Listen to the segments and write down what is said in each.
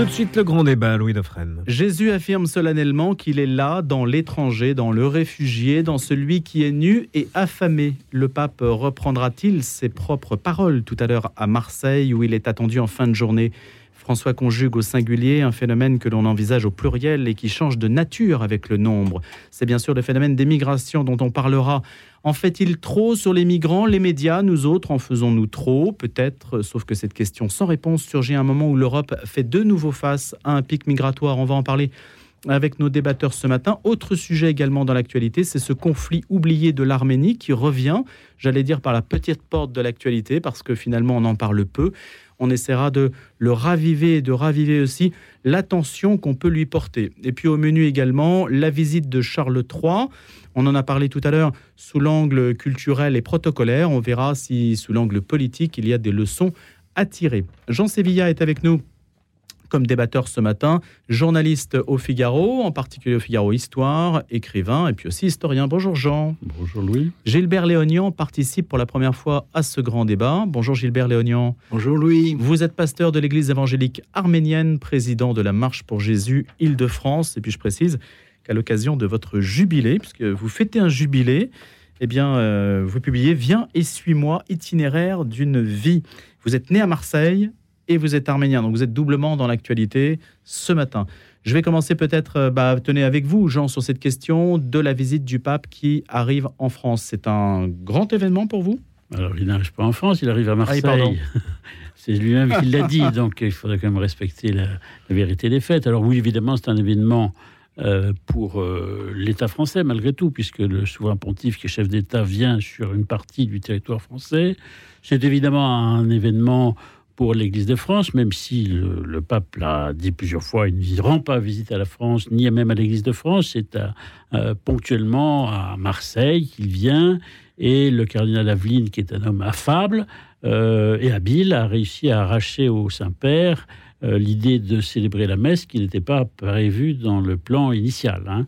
Tout de suite le grand débat, Louis Dauphren. Jésus affirme solennellement qu'il est là, dans l'étranger, dans le réfugié, dans celui qui est nu et affamé. Le pape reprendra-t-il ses propres paroles tout à l'heure à Marseille, où il est attendu en fin de journée? François conjugue au singulier un phénomène que l'on envisage au pluriel et qui change de nature avec le nombre. C'est bien sûr le phénomène des migrations dont on parlera. En fait-il trop sur les migrants Les médias, nous autres, en faisons-nous trop? Peut-être, sauf que cette question sans réponse surgit à un moment où l'Europe fait de nouveau face à un pic migratoire. On va en parler avec nos débatteurs ce matin. Autre sujet également dans l'actualité, c'est ce conflit oublié de l'Arménie qui revient, j'allais dire, par la petite porte de l'actualité, parce que finalement on en parle peu. On essaiera de le raviver et de raviver aussi l'attention qu'on peut lui porter. Et puis au menu également, la visite de Charles III. On en a parlé tout à l'heure sous l'angle culturel et protocolaire. On verra si sous l'angle politique, il y a des leçons à tirer. Jean Sevilla est avec nous comme débatteur ce matin, journaliste au Figaro, en particulier au Figaro Histoire, écrivain et puis aussi historien. Bonjour Jean. Bonjour Louis. Gilbert Léonian participe pour la première fois à ce grand débat. Bonjour Gilbert Léonian. Bonjour Louis. Vous êtes pasteur de l'Église évangélique arménienne, président de la Marche pour Jésus Île-de-France. Et puis je précise qu'à l'occasion de votre jubilé, puisque vous fêtez un jubilé, eh bien, euh, vous publiez Viens et suis-moi, itinéraire d'une vie. Vous êtes né à Marseille, et vous êtes arménien. Donc vous êtes doublement dans l'actualité ce matin. Je vais commencer peut-être, euh, bah, tenez avec vous, Jean, sur cette question de la visite du pape qui arrive en France. C'est un grand événement pour vous? Alors, il n'arrive pas en France, il arrive à ah Marseille. c'est lui-même qui l'a dit, donc il faudrait quand même respecter la, vérité des faits. Alors oui, évidemment, c'est un événement euh, pour euh, l'État français, malgré tout, puisque le souverain pontife, qui est chef d'État, vient sur une partie du territoire français. C'est évidemment un événement pour l'Église de France, même si le, pape l'a dit plusieurs fois, il ne rend pas visite à la France, ni même à l'Église de France, c'est ponctuellement à Marseille qu'il vient, et le cardinal Aveline, qui est un homme affable euh, et habile, a réussi à arracher au Saint-Père euh, l'idée de célébrer la messe qui n'était pas prévue dans le plan initial. Hein.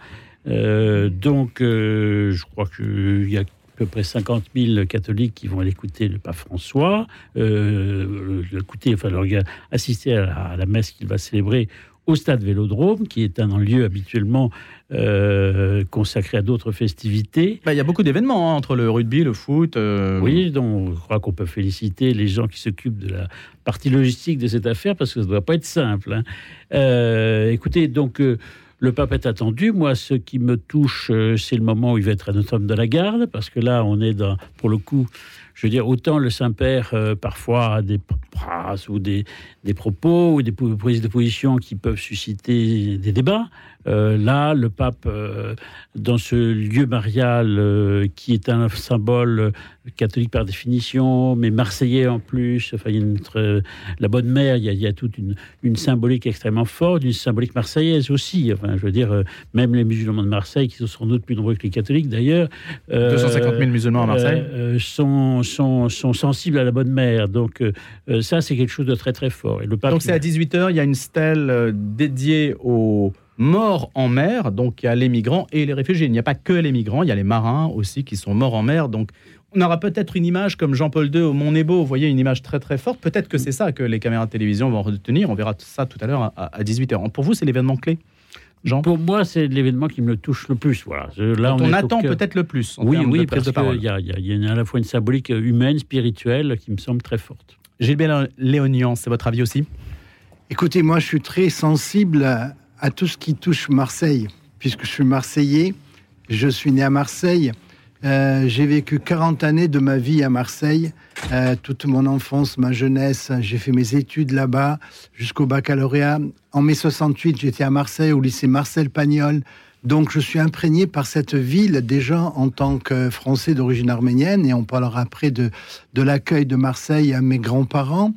Euh, donc, je crois qu'il y a peu près 50 000 catholiques qui vont aller écouter le pape François, euh, écouter, enfin, assister à la, messe qu'il va célébrer au stade Vélodrome, qui est un lieu habituellement euh, consacré à d'autres festivités. Bah, il y a beaucoup d'événements hein, entre le rugby, le foot. Euh, oui, donc je crois qu'on peut féliciter les gens qui s'occupent de la partie logistique de cette affaire parce que ça ne doit pas être simple. Hein. Euh, écoutez, donc le pape est attendu. Moi, ce qui me touche, euh, c'est le moment où il va être à Notre-Dame de la Garde, parce que là, on est dans, pour le coup, je veux dire, autant le Saint-Père, euh, parfois, a des phrases ou des, des propos ou des prises de position qui peuvent susciter des débats. Euh, là, le pape, euh, dans ce lieu marial qui est un symbole catholique par définition, mais marseillais en plus, enfin, il y a la bonne mère, il y a, toute une, une, symbolique extrêmement forte, une symbolique marseillaise aussi. Enfin, je veux dire, même les musulmans de Marseille, qui sont sans doute plus nombreux que les catholiques d'ailleurs, 250 000 musulmans à Marseille, sont, sont, sont, sensibles à la bonne mère. Donc, ça, c'est quelque chose de très très fort. Et le pape, Donc, c'est à 18h, il y a une stèle dédiée aux morts en mer, donc il y a les migrants et les réfugiés. Il n'y a pas que les migrants, il y a les marins aussi qui sont morts en mer. Donc on aura peut-être une image comme Jean-Paul II au Mont Nebo, vous voyez, une image très très forte. Peut-être que c'est ça que les caméras de télévision vont retenir. On verra ça tout à l'heure à, 18h. Pour vous, c'est l'événement clé? Jean Pour moi, c'est l'événement qui me touche le plus. Voilà. Là, on, attend peut-être le plus. oui, oui, parce qu'il y, a, y a à la fois une symbolique humaine, spirituelle, qui me semble très forte. Gilbert Léonian, c'est votre avis aussi Écoutez, moi, je suis très sensible à, à tout ce qui touche Marseille, puisque je suis marseillais, je suis né à Marseille, euh, j'ai vécu 40 années de ma vie à Marseille, euh, toute mon enfance, ma jeunesse, j'ai fait mes études là-bas jusqu'au baccalauréat. En mai 68, j'étais à Marseille au lycée Marcel Pagnol. Donc je suis imprégné par cette ville déjà en tant que Français d'origine arménienne, et on parlera après de, de l'accueil de Marseille à mes grands-parents.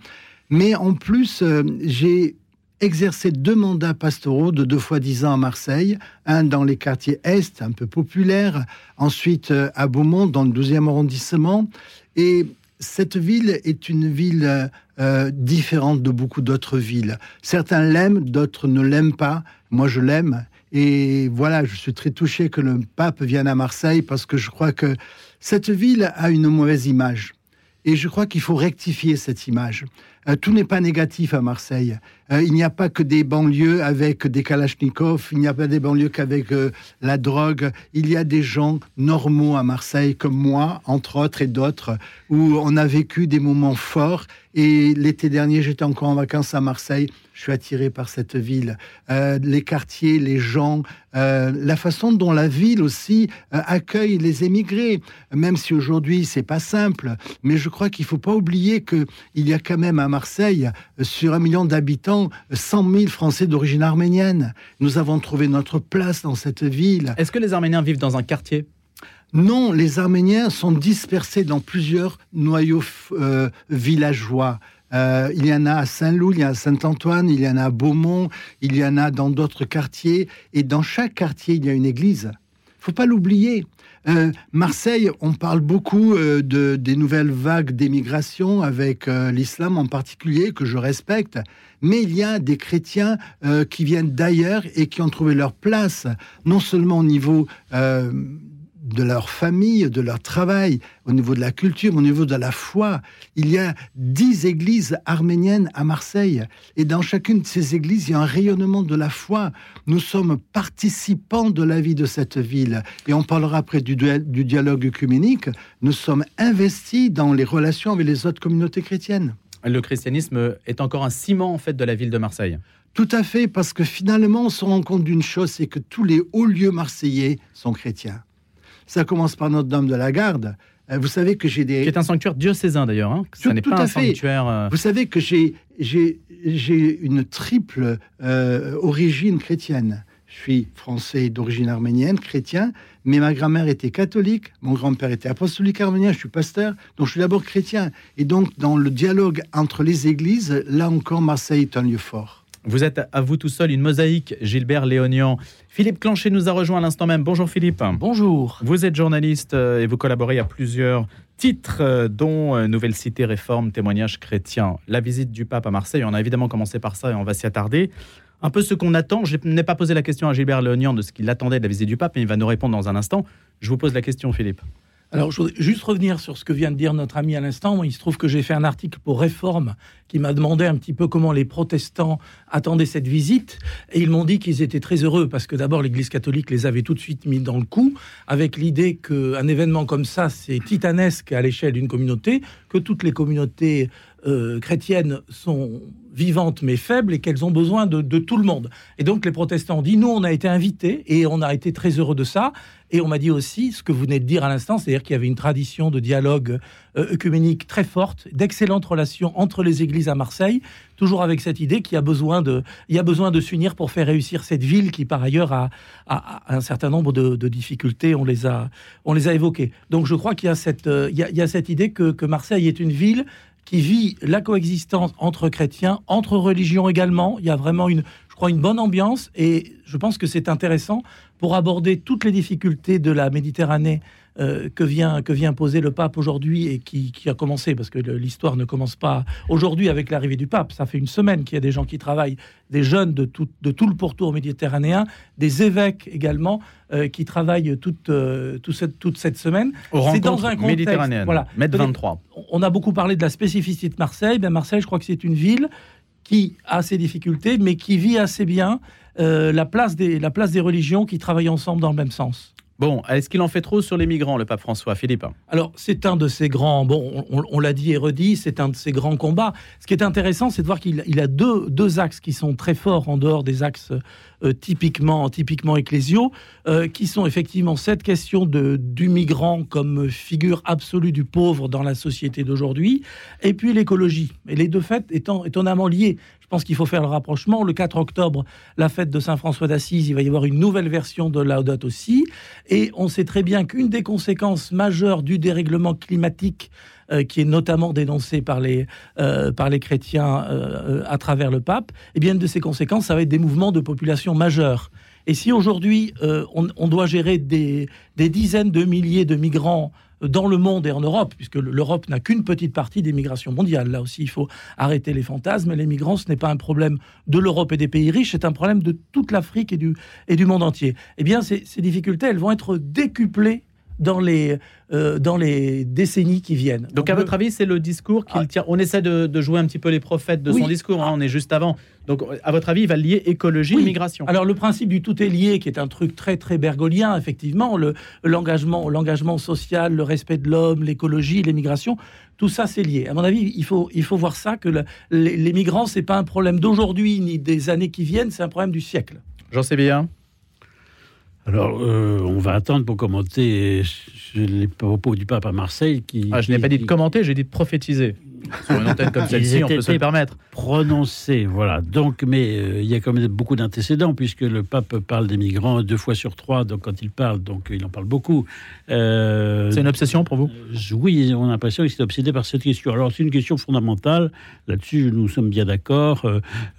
Mais en plus, euh, j'ai exercé deux mandats pastoraux de deux fois dix ans à Marseille, un dans les quartiers Est, un peu populaires, ensuite euh, à Beaumont, dans le 12e arrondissement. Et cette ville est une ville euh, différente de beaucoup d'autres villes. Certains l'aiment, d'autres ne l'aiment pas. Moi, je l'aime. Et voilà, je suis très touché que le pape vienne à Marseille parce que je crois que cette ville a une mauvaise image. Et je crois qu'il faut rectifier cette image. Euh, tout n'est pas négatif à Marseille. Euh, il n'y a pas que des banlieues avec des kalachnikovs, il n'y a pas des banlieues qu'avec euh, la drogue. Il y a des gens normaux à Marseille, comme moi, entre autres, et d'autres, où on a vécu des moments forts. Et l'été dernier, j'étais encore en vacances à Marseille. Je suis attiré par cette ville. Euh, les quartiers, les gens, la façon dont la ville aussi accueille les émigrés. Même si aujourd'hui, c'est pas simple. Mais je crois qu'il faut pas oublier qu'il y a quand même à Marseille, sur un million d'habitants, 100 000 Français d'origine arménienne. Nous avons trouvé notre place dans cette ville. Est-ce que les Arméniens vivent dans un quartier? Non, les Arméniens sont dispersés dans plusieurs noyaux euh, villageois. Euh, il y en a à Saint-Loup, il y en a à Saint-Antoine, il y en a à Beaumont, il y en a dans d'autres quartiers. Et dans chaque quartier, il y a une église. Faut pas l'oublier. Euh, Marseille, on parle beaucoup de, des nouvelles vagues d'émigration avec l'islam en particulier, que je respecte, mais il y a des chrétiens qui viennent d'ailleurs et qui ont trouvé leur place, non seulement au niveau de leur famille, de leur travail, au niveau de la culture, au niveau de la foi. Il y a dix églises arméniennes à Marseille. Et dans chacune de ces églises, il y a un rayonnement de la foi. Nous sommes participants de la vie de cette ville. Et on parlera après du, du dialogue œcuménique. Nous sommes investis dans les relations avec les autres communautés chrétiennes. Le christianisme est encore un ciment en fait de la ville de Marseille. Tout à fait, parce que finalement, on se rend compte d'une chose, c'est que tous les hauts lieux marseillais sont chrétiens. Ça commence par Notre-Dame de la Garde. Euh, vous savez que j'ai des. Qui est un sanctuaire diocésain d'ailleurs. Hein tout, n'est pas un sanctuaire. Euh, vous savez que j'ai j'ai une triple euh, origine chrétienne. Je suis français d'origine arménienne, chrétien, mais ma grand-mère était catholique, mon grand-père était apostolique arménien, je suis pasteur, donc je suis d'abord chrétien. Et donc, dans le dialogue entre les églises, là encore, Marseille est un lieu fort. Vous êtes à vous tout seul une mosaïque, Gilbert Léonian. Philippe Clanchet nous a rejoint à l'instant même. Bonjour Philippe. Bonjour. Vous êtes journaliste euh, et vous collaborez à plusieurs titres, euh, dont euh, Nouvelle Cité, Réforme, Témoignage chrétien. La visite du pape à Marseille, on a évidemment commencé par ça et on va s'y attarder. Un peu ce qu'on attend. Je n'ai pas posé la question à Gilbert Léonian de ce qu'il attendait de la visite du pape, mais il va nous répondre dans un instant. Je vous pose la question, Philippe. Alors, je voudrais juste revenir sur ce que vient de dire notre ami à l'instant. Il se trouve que j'ai fait un article pour Réforme qui m'a demandé un petit peu comment les protestants attendaient cette visite. Et ils m'ont dit qu'ils étaient très heureux parce que d'abord, l'Église catholique les avait tout de suite mis dans le coup avec l'idée qu'un événement comme ça, c'est titanesque à l'échelle d'une communauté, que toutes les communautés euh, chrétiennes sont vivantes mais faibles et qu'elles ont besoin de, tout le monde. Et donc les protestants ont dit, nous on a été invités et on a été très heureux de ça. Et on m'a dit aussi ce que vous venez de dire à l'instant, c'est-à-dire qu'il y avait une tradition de dialogue euh, œcuménique très forte, d'excellentes relations entre les églises à Marseille, toujours avec cette idée qu'il y a besoin de, a s'unir pour faire réussir cette ville qui par ailleurs a, un certain nombre de, difficultés, on les a, on les a évoquées. Donc je crois qu'il y a cette, euh, y a, cette idée que, que Marseille est une ville qui vit la coexistence entre chrétiens, entre religions également. Il y a vraiment une, je crois, une bonne ambiance et je pense que c'est intéressant pour aborder toutes les difficultés de la Méditerranée euh, que, vient, que vient poser le pape aujourd'hui et qui, a commencé, parce que l'histoire ne commence pas aujourd'hui avec l'arrivée du pape. Ça fait une semaine qu'il y a des gens qui travaillent, des jeunes de tout, de tout le pourtour méditerranéen, des évêques également euh, qui travaillent toute, euh, cette, toute cette semaine. C'est dans un contexte. Voilà. 23. On a beaucoup parlé de la spécificité de Marseille. Ben Marseille, je crois que c'est une ville qui a ses difficultés, mais qui vit assez bien la, place des, la place des religions qui travaillent ensemble dans le même sens. Bon, est-ce qu'il en fait trop sur les migrants, le pape François Philippe? Alors, c'est un de ses grands, bon, on, l'a dit et redit, c'est un de ses grands combats. Ce qui est intéressant, c'est de voir qu'il a deux, deux axes qui sont très forts en dehors des axes euh, typiquement, typiquement ecclésiaux, euh, qui sont effectivement cette question de, du migrant comme figure absolue du pauvre dans la société d'aujourd'hui, et puis l'écologie. Et les deux faits étant étonnamment liés. Je pense qu'il faut faire le rapprochement. Le 4 octobre, la fête de Saint François d'Assise, il va y avoir une nouvelle version de Laudato aussi. Et on sait très bien qu'une des conséquences majeures du dérèglement climatique euh, qui est notamment dénoncé par les, euh, par les chrétiens euh, à travers le pape, eh bien, une de ces conséquences, ça va être des mouvements de population majeurs. Et si aujourd'hui, on, on, doit gérer des, des dizaines de milliers de migrants dans le monde et en Europe, puisque l'Europe n'a qu'une petite partie des migrations mondiales. Là aussi, il faut arrêter les fantasmes. Les migrants, ce n'est pas un problème de l'Europe et des pays riches, c'est un problème de toute l'Afrique et du, et du monde entier. Eh bien, ces, difficultés, elles vont être décuplées dans les, euh, dans les décennies qui viennent. Donc, à votre avis, c'est le discours qu'il ah. tient. On essaie de, jouer un petit peu les prophètes de son discours, hein, on est juste avant. Donc, à votre avis, il va lier écologie et migration. Alors, le principe du tout est lié, qui est un truc très, très bergolien, effectivement, l'engagement l'engagement social, le respect de l'homme, l'écologie, l'immigration, tout ça, c'est lié. À mon avis, il faut, il faut voir ça que les, migrants, c'est pas un problème d'aujourd'hui ni des années qui viennent, c'est un problème du siècle. J'en sais bien. Alors, euh, on va attendre pour commenter les propos du pape à Marseille. Qui, ah, je n'ai pas dit de commenter, j'ai dit de prophétiser. Sur une antenne comme celle-ci, on peut se le permettre. Prononcé, voilà. Donc, mais euh, il y a quand même beaucoup d'antécédents, puisque le pape parle des migrants deux fois sur trois, donc quand il parle, donc il en parle beaucoup. Euh, c'est une obsession pour vous? Oui, on a l'impression qu'il est obsédé par cette question. Alors, c'est une question fondamentale. Là-dessus, nous sommes bien d'accord.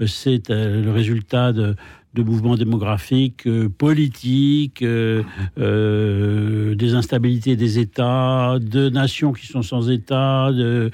c'est le résultat de de mouvements démographiques, euh, politiques, euh, euh, des instabilités des États, de nations qui sont sans État, de,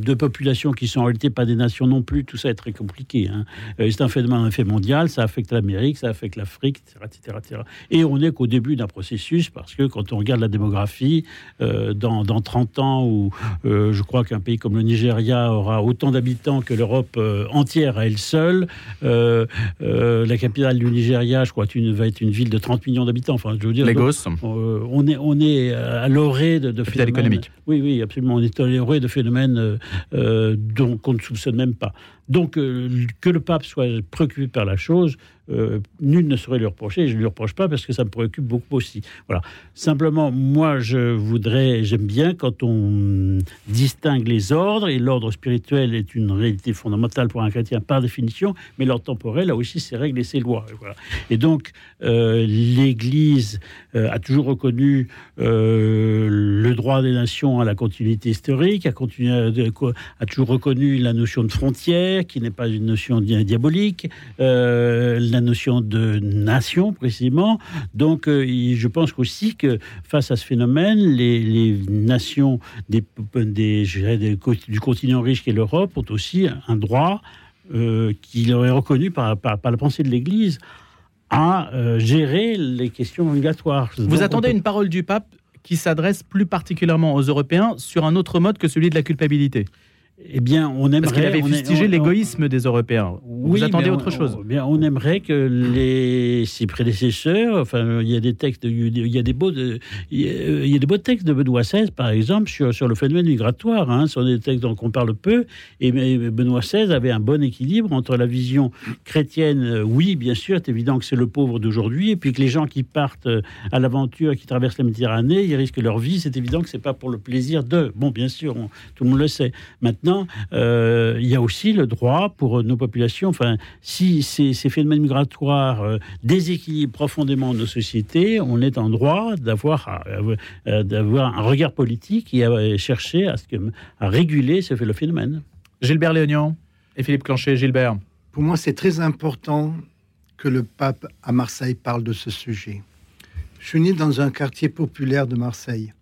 de populations qui sont en réalité pas des nations non plus. Tout ça est très compliqué. Hein. C'est un phénomène un fait mondial, ça affecte l'Amérique, ça affecte l'Afrique, etc., etc., Et on n'est qu'au début d'un processus parce que quand on regarde la démographie, dans, dans, 30 ans, où je crois qu'un pays comme le Nigeria aura autant d'habitants que l'Europe entière à elle seule, la capitale du Nigeria, je crois, va être une ville de 30 millions d'habitants. Enfin, je veux dire, Lagos. Euh, on est, on est à l'orée de, de phénomènes. économique. Oui, oui, absolument. On est à l'orée de phénomènes euh, euh, dont on ne soupçonne même pas. Donc, que le pape soit préoccupé par la chose, euh, nul ne saurait lui reprocher. Je ne lui reproche pas parce que ça me préoccupe beaucoup aussi. Voilà. Simplement, moi, je voudrais, j'aime bien quand on distingue les ordres, et l'ordre spirituel est une réalité fondamentale pour un chrétien par définition, mais l'ordre temporel a aussi ses règles et ses lois. Et donc, euh, l'Église euh, a toujours reconnu le droit des nations à la continuité historique, a, toujours reconnu la notion de frontière, qui n'est pas une notion diabolique. Notion de nation précisément. Donc, euh, je pense aussi que face à ce phénomène, les, nations des, des, du continent riche qu'est l'Europe ont aussi un droit euh, qui leur est reconnu par, par, la pensée de l'Église à euh, gérer les questions migratoires. Vous attendez une parole du pape qui s'adresse plus particulièrement aux Européens sur un autre mode que celui de la culpabilité? Eh bien, on aimerait. Parce qu'il avait fustigé l'égoïsme des Européens. Vous attendez autre chose bien, on aimerait que les ses prédécesseurs, enfin, il y a des textes, il y a des beaux, il y a des beaux textes de Benoît XVI, par exemple, sur, sur le phénomène migratoire. Hein, ce sont des textes dont on parle peu. Et Benoît XVI avait un bon équilibre entre la vision chrétienne. Euh, oui, bien sûr, c'est évident que c'est le pauvre d'aujourd'hui, et puis que les gens qui partent euh, à l'aventure, qui traversent la Méditerranée, ils risquent leur vie. C'est évident que c'est pas pour le plaisir de. Bon, bien sûr, tout le monde le sait. Maintenant euh, il y a aussi le droit pour nos populations, enfin, si ces, phénomènes migratoires euh, déséquilibrent profondément nos sociétés, on est en droit d'avoir euh, d'avoir un regard politique et à chercher à, ce que, à réguler ce phénomène. Gilbert Léognan et Philippe Clanchet. Gilbert. Pour moi, c'est très important que le pape à Marseille parle de ce sujet. Je suis né dans un quartier populaire de Marseille.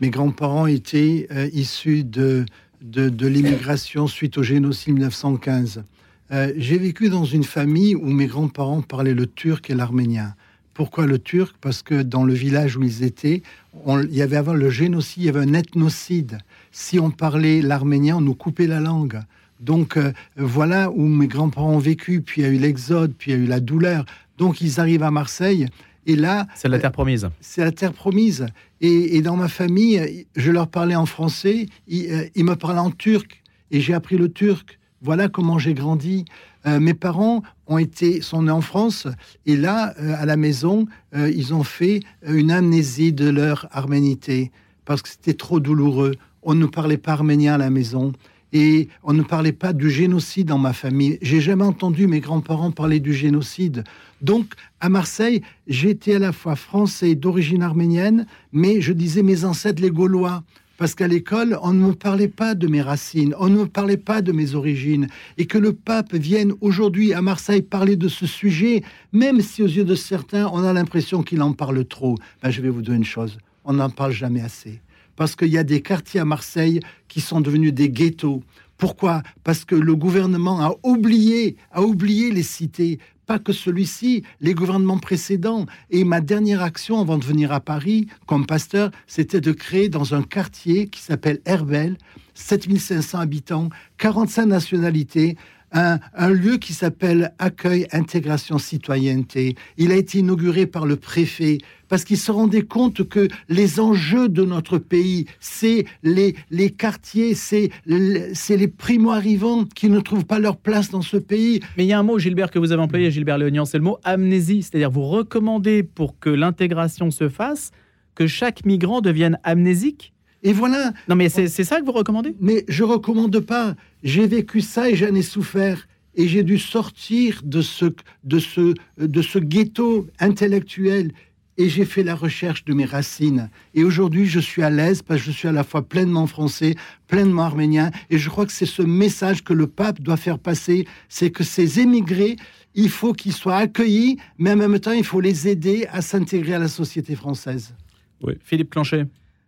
Mes grands-parents étaient issus de de, l'immigration suite au génocide 1915. Euh, j'ai vécu dans une famille où mes grands-parents parlaient le turc et l'arménien. Pourquoi le turc? Parce que dans le village où ils étaient, il y avait avant le génocide, il y avait un ethnocide. Si on parlait l'arménien, on nous coupait la langue. Donc euh, voilà où mes grands-parents ont vécu, puis il y a eu l'exode, puis il y a eu la douleur. Donc ils arrivent à Marseille et là, c'est la terre promise. C'est la terre promise. Et, dans ma famille, je leur parlais en français, ils, euh, me parlaient en turc, et j'ai appris le turc. Voilà comment j'ai grandi. Euh, mes parents ont été, sont nés en France, et là, euh, à la maison, ils ont fait une amnésie de leur arménité, parce que c'était trop douloureux. On ne parlait pas arménien à la maison et on ne parlait pas du génocide dans ma famille. J'ai jamais entendu mes grands-parents parler du génocide. Donc, à Marseille, j'étais à la fois français d'origine arménienne, mais je disais mes ancêtres les Gaulois. Parce qu'à l'école, on ne me parlait pas de mes racines, on ne me parlait pas de mes origines. Et que le pape vienne aujourd'hui à Marseille parler de ce sujet, même si aux yeux de certains, on a l'impression qu'il en parle trop, ben, je vais vous dire une chose, on n'en parle jamais assez parce qu'il y a des quartiers à Marseille qui sont devenus des ghettos. Pourquoi? Parce que le gouvernement a oublié, a oublié les cités. Pas que celui-ci, les gouvernements précédents. Et ma dernière action avant de venir à Paris comme pasteur, c'était de créer dans un quartier qui s'appelle Herbel, 7500 habitants, 45 nationalités, un, lieu qui s'appelle Accueil, Intégration, Citoyenneté. Il a été inauguré par le préfet parce qu'il se rendait compte que les enjeux de notre pays, c'est les, les quartiers, c'est les primo-arrivants qui ne trouvent pas leur place dans ce pays. Mais il y a un mot, Gilbert, que vous avez employé, Gilbert Léonian, c'est le mot amnésie. C'est-à-dire, vous recommandez pour que l'intégration se fasse que chaque migrant devienne amnésique et voilà. Non, mais c'est ça que vous recommandez? Mais je recommande pas. J'ai vécu ça et j'en ai souffert. Et j'ai dû sortir de ce, de, ce, de ce ghetto intellectuel. Et j'ai fait la recherche de mes racines. Et aujourd'hui, je suis à l'aise parce que je suis à la fois pleinement français, pleinement arménien. Et je crois que c'est ce message que le pape doit faire passer. C'est que ces émigrés, il faut qu'ils soient accueillis, mais en même temps, il faut les aider à s'intégrer à la société française. Oui. Philippe Clanchet.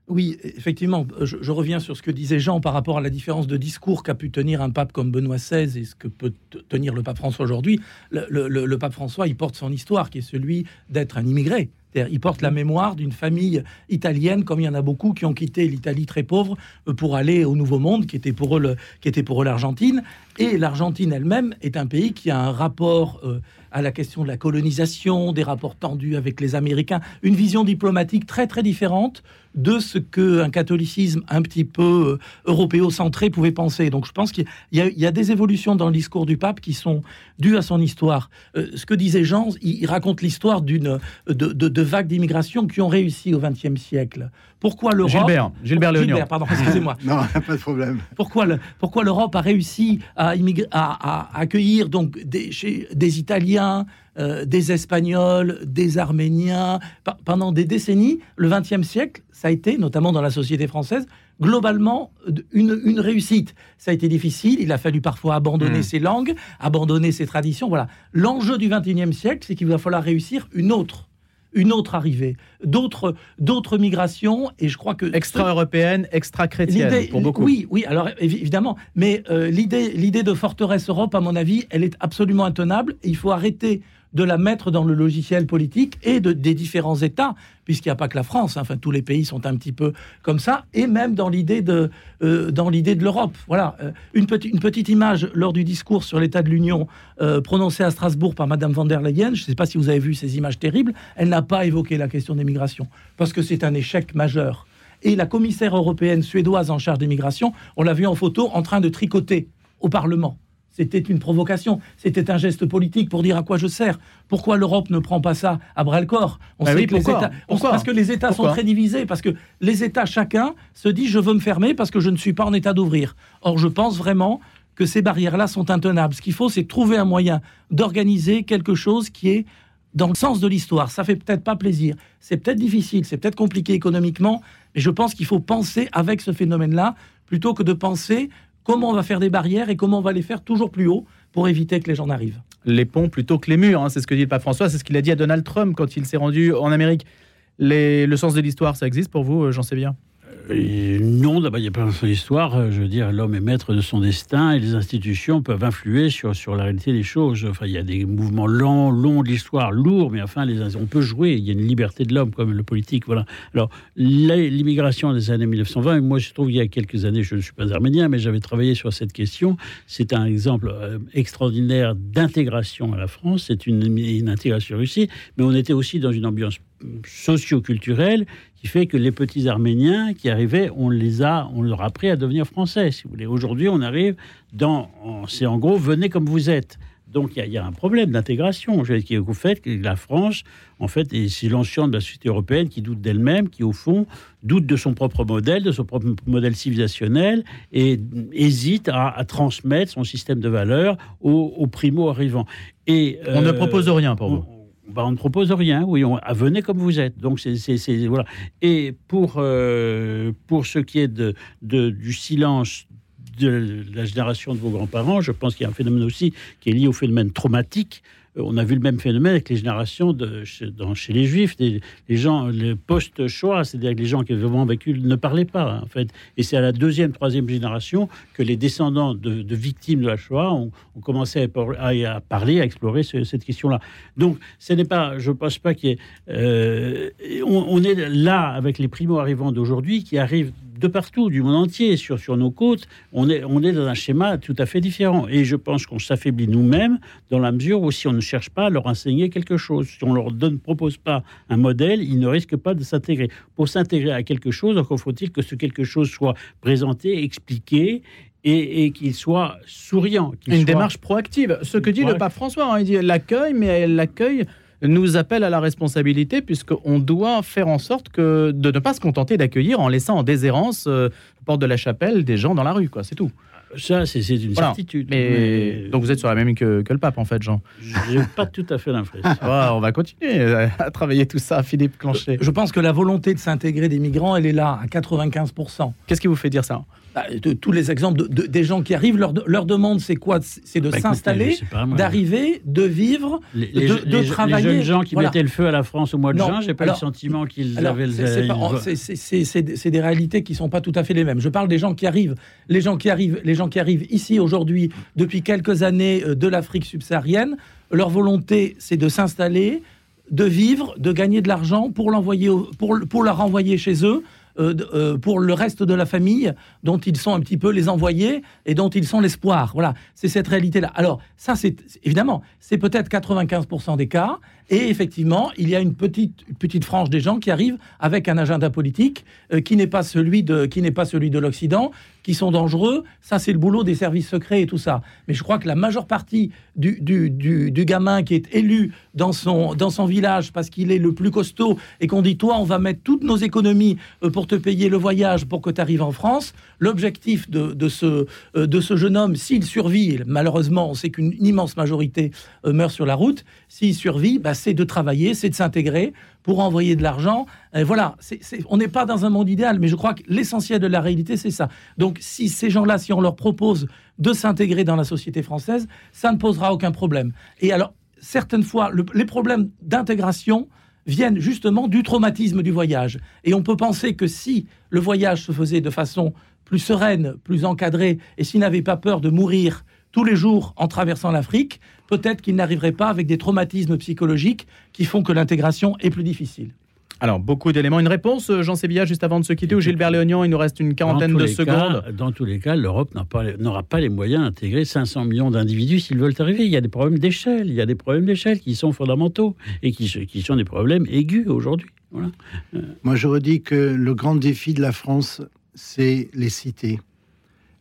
Oui, effectivement, je, reviens sur ce que disait Jean par rapport à la différence de discours qu'a pu tenir un pape comme Benoît XVI et ce que peut tenir le pape François aujourd'hui. Le, pape François, il porte son histoire, qui est celui d'être un immigré. Il porte la mémoire d'une famille italienne, comme il y en a beaucoup qui ont quitté l'Italie très pauvre euh, pour aller au Nouveau Monde, qui était pour eux qui était pour eux l'Argentine. Et l'Argentine elle-même est un pays qui a un rapport euh, à la question de la colonisation, des rapports tendus avec les Américains, une vision diplomatique très très différente de ce qu'un catholicisme un petit peu euh, européocentré pouvait penser. Donc je pense qu'il y, a des évolutions dans le discours du pape qui sont dues à son histoire. Euh, ce que disait Jean, il, raconte l'histoire d'une de, de, vagues d'immigration qui ont réussi au XXe siècle. Pourquoi l'Europe Gilbert, Gilbert, Gilbert pardon, excusez-moi. non, pas de problème. Pourquoi, pourquoi l'Europe a réussi à, à, à, accueillir donc des, des Italiens, euh, des Espagnols, des Arméniens. pendant des décennies, le XXe siècle, ça a été, notamment dans la société française, globalement une, réussite. Ça a été difficile, il a fallu parfois abandonner hmm. ses langues, abandonner ses traditions. Voilà. L'enjeu du XXIe siècle, c'est qu'il va falloir réussir une autre une autre arrivée, d'autres, d'autres migrations, et je crois que extra-européenne, extra-chrétienne pour beaucoup. Oui, oui, alors évidemment, mais euh, l'idée, l'idée de forteresse Europe, à mon avis, elle est absolument intenable. Et il faut arrêter de la mettre dans le logiciel politique et de, des différents États, puisqu'il n'y a pas que la France, hein. enfin tous les pays sont un petit peu comme ça, et même dans l'idée de, euh, de l'Europe. Voilà, euh, une, petite, une petite image lors du discours sur l'état de l'Union euh, prononcé à Strasbourg par Madame van der Leyen, je ne sais pas si vous avez vu ces images terribles, elle n'a pas évoqué la question des migrations, parce que c'est un échec majeur. Et la commissaire européenne suédoise en charge des migrations, on l'a vu en photo en train de tricoter au Parlement. C'était une provocation, c'était un geste politique pour dire à quoi je sers. Pourquoi l'Europe ne prend pas ça à bras le corps On bah sait pourquoi, Parce que les États sont très divisés, parce que les États, chacun, se dit je veux me fermer parce que je ne suis pas en état d'ouvrir. Or, je pense vraiment que ces barrières-là sont intenables. Ce qu'il faut, c'est trouver un moyen d'organiser quelque chose qui est dans le sens de l'histoire. Ça fait peut-être pas plaisir, c'est peut-être difficile, c'est peut-être compliqué économiquement, mais je pense qu'il faut penser avec ce phénomène-là plutôt que de penser comment on va faire des barrières et comment on va les faire toujours plus haut pour éviter que les gens n'arrivent. Les ponts plutôt que les murs, hein, c'est ce que dit le pape François, c'est ce qu'il a dit à Donald Trump quand il s'est rendu en Amérique. le sens de l'histoire, ça existe pour vous, j'en sais bien non, d'abord, il n'y a pas une histoire. Euh, je veux dire, l'homme est maître de son destin et les institutions peuvent influer sur, sur la réalité des choses. Enfin, il y a des mouvements lents, longs de l'histoire, lourds, mais enfin, les, on peut jouer. Il y a une liberté de l'homme, comme le politique. Voilà. Alors, l'immigration des années 1920, moi, je trouve qu'il y a quelques années, je ne suis pas arménien, mais j'avais travaillé sur cette question. C'est un exemple euh, extraordinaire d'intégration à la France. C'est une, une intégration réussie, mais on était aussi dans une ambiance socio-culturelle qui fait que les petits Arméniens qui arrivaient, on les a, on leur a appris à devenir français, si vous voulez. Aujourd'hui, on arrive dans, c'est en gros, venez comme vous êtes. Donc il y, a un problème d'intégration qui vous faites que la France, en fait, c'est l'ancien de la société européenne qui doute d'elle-même, qui au fond doute de son propre modèle, de son propre modèle civilisationnel, et hésite à, transmettre son système de valeurs aux, primo arrivants. Et on ne euh, propose rien pour vous. Bah, on ne propose rien, oui, on, ah, venez comme vous êtes. Donc, voilà. Et pour, euh, pour ce qui est de, du silence de la génération de vos grands-parents, je pense qu'il y a un phénomène aussi qui est lié au phénomène traumatique. On a vu le même phénomène avec les générations de, chez, les Juifs, les, gens, les post-Shoah, c'est-à-dire les gens qui avaient vraiment vécu ne parlaient pas, en fait. Et c'est à la deuxième, troisième génération que les descendants de, victimes de la Shoah ont, commencé à, parler, à explorer cette question-là. Donc, ce n'est pas, je ne pense pas qu'il. Euh, on, est là avec les primo-arrivants d'aujourd'hui qui arrivent de partout, du monde entier, sur, sur nos côtes, on est, on est dans un schéma tout à fait différent. Et je pense qu'on s'affaiblit nous-mêmes dans la mesure où si on ne cherche pas à leur enseigner quelque chose, si on leur donne, propose pas un modèle, ils ne risquent pas de s'intégrer. Pour s'intégrer à quelque chose, encore faut-il que ce quelque chose soit présenté, expliqué et, qu'il soit souriant. Une démarche proactive. Ce que dit le pape François, hein, il dit l'accueil, mais l'accueil nous appelle à la responsabilité puisqu'on doit faire en sorte que de ne pas se contenter d'accueillir en laissant en déshérence, euh, porte de la chapelle, des gens dans la rue, quoi. C'est tout. Ça, c'est une certitude. Mais... Donc vous êtes sur la même que, que le pape, en fait, Jean Je n'ai pas tout à fait l'impression. on va continuer à travailler tout ça, Philippe Clancher. Je pense que la volonté de s'intégrer des migrants, elle est là, à 95%. Qu'est-ce qui vous fait dire ça? De, tous les exemples de, des gens qui arrivent, leur, leur demande, c'est quoi? C'est de bah, s'installer, d'arriver, de vivre, de, travailler. Les jeunes gens qui mettaient le feu à la France au mois de juin, j'ai pas le sentiment qu'ils avaient. C'est des réalités qui sont pas tout à fait les mêmes. Je parle des gens qui arrivent, les gens qui arrivent, les gens qui arrivent ici aujourd'hui depuis quelques années euh, de l'Afrique subsaharienne. Leur volonté, c'est de s'installer, de vivre, de gagner de l'argent pour l'envoyer, pour, pour la renvoyer chez eux euh, euh, pour le reste de la famille dont ils sont un petit peu les envoyés et dont ils sont l'espoir. Voilà, c'est cette réalité-là. Alors ça, c'est évidemment, c'est peut-être 95% des cas, et effectivement, il y a une petite, petite frange des gens qui arrivent avec un agenda politique euh, qui n'est pas celui de qui n'est pas celui de l'Occident, qui sont dangereux. Ça, c'est le boulot des services secrets et tout ça. Mais je crois que la majeure partie du, du, du, gamin qui est élu dans son, dans son village parce qu'il est le plus costaud et qu'on dit toi, on va mettre toutes nos économies euh, pour te payer le voyage pour que tu arrives en France. L'objectif de, de, ce, euh, de ce jeune homme, s'il survit, malheureusement, on sait qu'une immense majorité meurt sur la route, s'il survit, bah, c'est de travailler, c'est de s'intégrer pour envoyer de l'argent. voilà, on n'est pas dans un monde idéal, mais je crois que l'essentiel de la réalité, c'est ça. Donc, si ces gens-là, si on leur propose de s'intégrer dans la société française, ça ne posera aucun problème. Et alors, certaines fois, les problèmes d'intégration viennent justement du traumatisme du voyage. Et on peut penser que si le voyage se faisait de façon plus sereine, plus encadrée, et s'il n'avait pas peur de mourir tous les jours en traversant l'Afrique, peut-être qu'il n'arriverait pas avec des traumatismes psychologiques qui font que l'intégration est plus difficile. Alors, beaucoup d'éléments. Une réponse, Jean Sébilla, juste avant de se quitter, ou Gilbert Léognan, il nous reste une quarantaine de secondes. dans tous les cas, l'Europe n'aura pas, les moyens d'intégrer 500 millions d'individus s'ils veulent arriver. Il y a des problèmes d'échelle, il y a des problèmes d'échelle qui sont fondamentaux et qui, qui sont des problèmes aigus aujourd'hui. Moi, je redis que le grand défi de la France, c'est les cités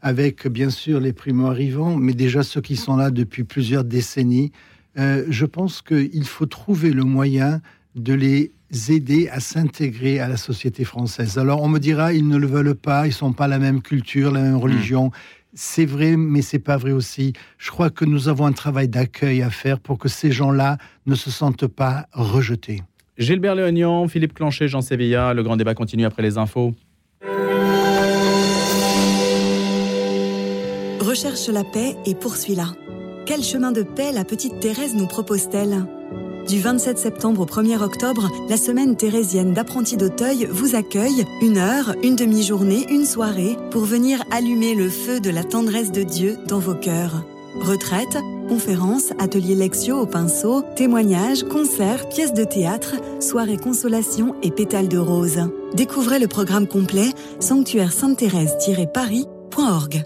avec bien sûr les primo-arrivants, mais déjà ceux qui sont là depuis plusieurs décennies. Euh, je pense qu'il faut trouver le moyen de les aider à s'intégrer à la société française. Alors on me dira, ils ne le veulent pas, ils sont pas la même culture, la même religion. C'est vrai, mais c'est pas vrai aussi. Je crois que nous avons un travail d'accueil à faire pour que ces gens-là ne se sentent pas rejetés. Gilbert Léognan, Philippe Clanchet, Jean Sévilla, le grand débat continue après les infos. Recherche la paix et poursuit-la. Quel chemin de paix la petite Thérèse nous propose-t-elle? Du 27 septembre au 1er octobre, la semaine thérésienne d'apprentis d'Auteuil vous accueille une heure, une demi-journée, une soirée pour venir allumer le feu de la tendresse de Dieu dans vos cœurs. Retraite, conférences, ateliers lectio au pinceau, témoignages, concerts, pièces de théâtre, soirées consolation et pétales de rose. Découvrez le programme complet sanctuaire sainte-thérèse-paris.org.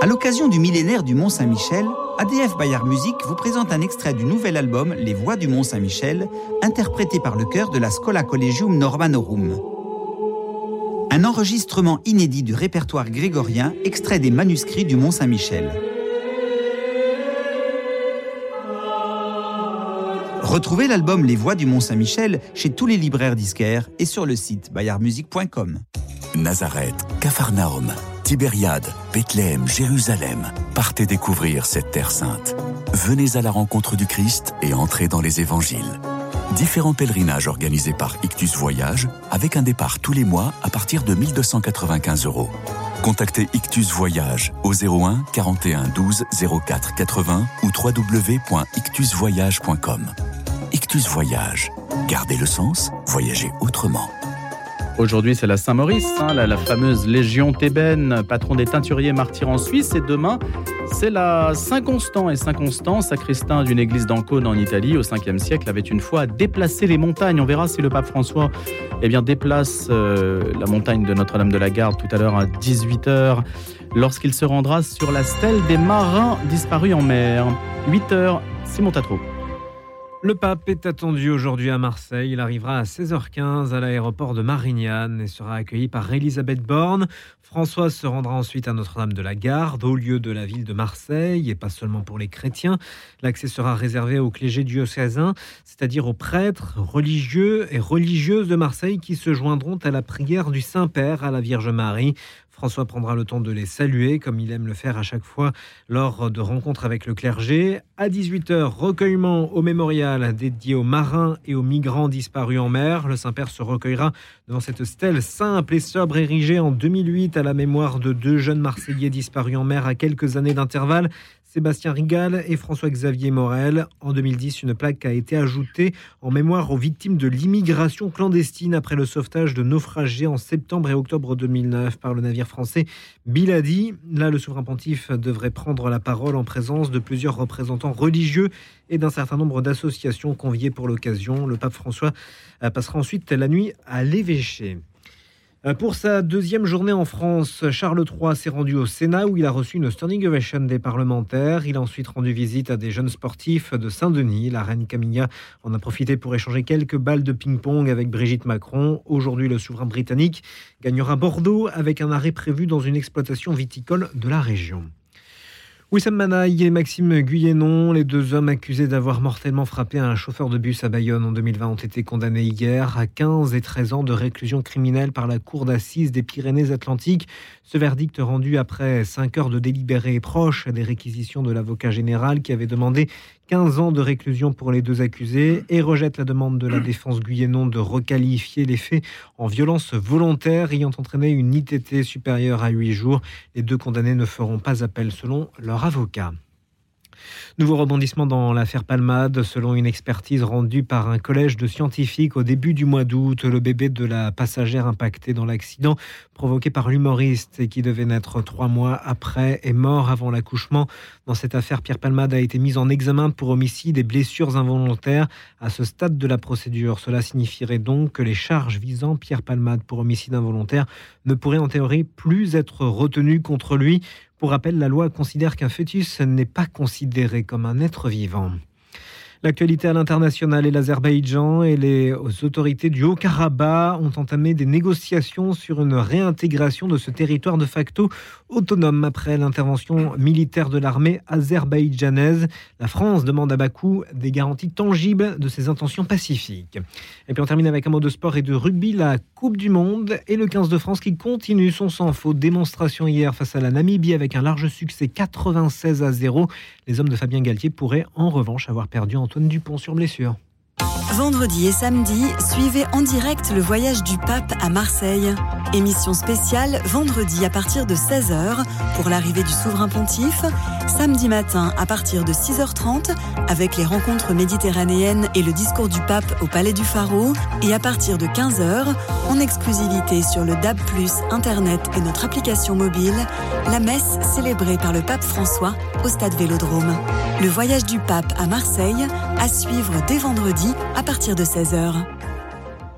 À l'occasion du millénaire du Mont-Saint-Michel, ADF Bayard Musique vous présente un extrait du nouvel album Les Voix du Mont-Saint-Michel, interprété par le chœur de la Scola Collegium Normanorum. Un enregistrement inédit du répertoire grégorien extrait des manuscrits du Mont-Saint-Michel. Retrouvez l'album Les Voix du Mont-Saint-Michel chez tous les libraires disquaires et sur le site bayardmusique.com. Nazareth, Capharnaüm, Tibériade, Bethléem, Jérusalem. Partez découvrir cette terre sainte. Venez à la rencontre du Christ et entrez dans les évangiles. Différents pèlerinages organisés par Ictus Voyage avec un départ tous les mois à partir de 1295 euros. Contactez Ictus Voyage au 01 41 12 04 80 ou www.ictusvoyage.com. Ictus Voyage. Gardez le sens, voyagez autrement. Aujourd'hui, c'est la Saint-Maurice, hein, la, fameuse Légion thébaine, patron des teinturiers martyrs en Suisse. Et demain, c'est la Saint-Constant. Et Saint-Constant, sacristain d'une église d'Ancône en Italie au 5e siècle, avait une fois déplacé les montagnes. On verra si le pape François eh bien, déplace euh, la montagne de Notre-Dame de la Garde tout à l'heure à 18h, lorsqu'il se rendra sur la stèle des marins disparus en mer. 8h, Simon Tatro. Le pape est attendu aujourd'hui à Marseille. Il arrivera à 16h15 à l'aéroport de Marignane et sera accueilli par Elisabeth Borne. François se rendra ensuite à Notre-Dame de la Garde, au lieu de la ville de Marseille, et pas seulement pour les chrétiens. L'accès sera réservé aux clergés diocésains, c'est-à-dire aux prêtres, religieux et religieuses de Marseille qui se joindront à la prière du Saint-Père à la Vierge Marie. François prendra le temps de les saluer, comme il aime le faire à chaque fois lors de rencontres avec le clergé. À 18h, recueillement au mémorial dédié aux marins et aux migrants disparus en mer. Le Saint-Père se recueillera devant cette stèle simple et sobre érigée en 2008 à la mémoire de deux jeunes Marseillais disparus en mer à quelques années d'intervalle. Sébastien Rigal et François-Xavier Morel. En 2010, une plaque a été ajoutée en mémoire aux victimes de l'immigration clandestine après le sauvetage de naufragés en septembre et octobre 2009 par le navire français Biladi. Là, le souverain pontife devrait prendre la parole en présence de plusieurs représentants religieux et d'un certain nombre d'associations conviées pour l'occasion. Le pape François passera ensuite la nuit à l'évêché. Euh, pour sa deuxième journée en France, Charles III s'est rendu au Sénat où il a reçu une standing ovation des parlementaires. Il a ensuite rendu visite à des jeunes sportifs de Saint-Denis. La reine Camilla en a profité pour échanger quelques balles de ping-pong avec Brigitte Macron. Aujourd'hui, le souverain britannique gagnera Bordeaux avec un arrêt prévu dans une exploitation viticole de la région. Wissam Manaï et Maxime Guyenon, les deux hommes accusés d'avoir mortellement frappé un chauffeur de bus à Bayonne en 2020, ont été condamnés hier à 15 et 13 ans de réclusion criminelle par la Cour d'assises des Pyrénées-Atlantiques. Ce verdict rendu après 5 heures de délibéré proche des réquisitions de l'avocat général qui avait demandé 15 ans de réclusion pour les deux accusés et rejette la demande de la défense guyennon de requalifier les faits en violence volontaire ayant entraîné une ITT supérieure à 8 jours. Les deux condamnés ne feront pas appel selon leur avocat. Nouveau rebondissement dans l'affaire Palmade. Selon une expertise rendue par un collège de scientifiques au début du mois d'août, le bébé de la passagère impactée dans l'accident provoqué par l'humoriste et qui devait naître trois mois après est mort avant l'accouchement. Dans cette affaire, Pierre Palmade a été mis en examen pour homicide et blessures involontaires. À ce stade de la procédure, cela signifierait donc que les charges visant Pierre Palmade pour homicide involontaire ne pourraient en théorie plus être retenues contre lui. Pour rappel, la loi considère qu'un fœtus n'est pas considéré comme un être vivant. L'actualité à l'international et l'Azerbaïdjan et les autorités du Haut-Karabakh ont entamé des négociations sur une réintégration de ce territoire de facto autonome après l'intervention militaire de l'armée azerbaïdjanaise. La France demande à Bakou des garanties tangibles de ses intentions pacifiques. Et puis on termine avec un mot de sport et de rugby, la Coupe du Monde et le 15 de France qui continue son sans faute démonstration hier face à la Namibie avec un large succès 96 à 0. Les hommes de Fabien Galtier pourraient en revanche avoir perdu en Antoine Dupont sur blessure. Vendredi et samedi, suivez en direct le voyage du pape à Marseille. Émission spéciale vendredi à partir de 16h pour l'arrivée du souverain pontife, samedi matin à partir de 6h30 avec les rencontres méditerranéennes et le discours du pape au Palais du Pharaon et à partir de 15h en exclusivité sur le DAB+, Internet et notre application mobile, la messe célébrée par le pape François au stade Vélodrome. Le voyage du pape à Marseille à suivre dès vendredi à partir de 16h.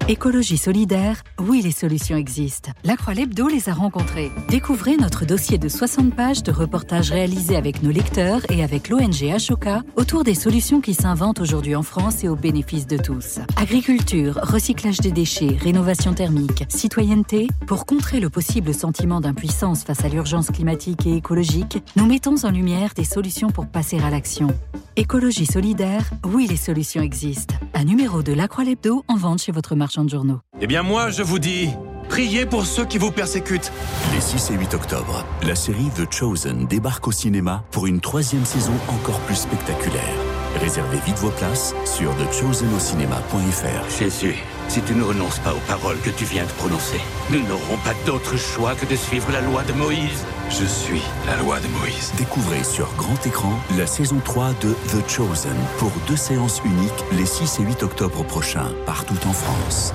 Écologie solidaire, oui, les solutions existent. La Croix Lebdo les a rencontrées. Découvrez notre dossier de 60 pages de reportages réalisés avec nos lecteurs et avec l'ONG Ashoka autour des solutions qui s'inventent aujourd'hui en France et au bénéfice de tous. Agriculture, recyclage des déchets, rénovation thermique, citoyenneté. Pour contrer le possible sentiment d'impuissance face à l'urgence climatique et écologique, nous mettons en lumière des solutions pour passer à l'action. Écologie solidaire, oui, les solutions existent. Un numéro de La Croix Lebdo en vente chez votre marchand de journaux. Eh bien moi, je vous dis, priez pour ceux qui vous persécutent. Les 6 et 8 octobre, la série The Chosen débarque au cinéma pour une troisième saison encore plus spectaculaire. Réservez vite vos places sur thechosenaucinema.fr. Jésus, si tu ne renonces pas aux paroles que tu viens de prononcer, nous n'aurons pas d'autre choix que de suivre la loi de Moïse. Je suis la loi de Moïse. Découvrez sur grand écran la saison 3 de The Chosen pour deux séances uniques les 6 et 8 octobre prochains, partout en France.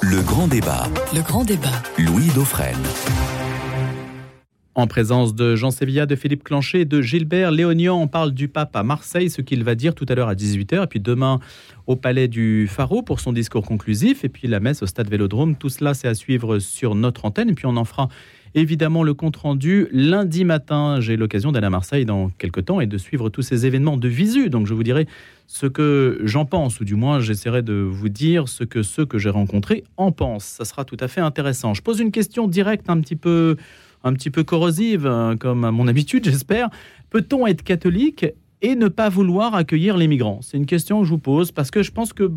Le grand débat. Le grand débat. Louis Dauphren. En présence de Jean Sévilla, de Philippe Clanchet et de Gilbert Léonian, on parle du pape à Marseille, ce qu'il va dire tout à l'heure à 18h, et puis demain au Palais du Pharaon pour son discours conclusif, et puis la messe au Stade Vélodrome. Tout cela, c'est à suivre sur notre antenne, et puis on en fera évidemment le compte-rendu lundi matin. J'ai l'occasion d'aller à Marseille dans quelques temps et de suivre tous ces événements de visu, donc je vous dirai ce que j'en pense, ou du moins j'essaierai de vous dire ce que ceux que j'ai rencontrés en pensent. Ça sera tout à fait intéressant. Je pose une question directe un petit peu un petit peu corrosive, hein, comme à mon habitude, j'espère. Peut-on être catholique et ne pas vouloir accueillir les migrants? C'est une question que je vous pose parce que je pense que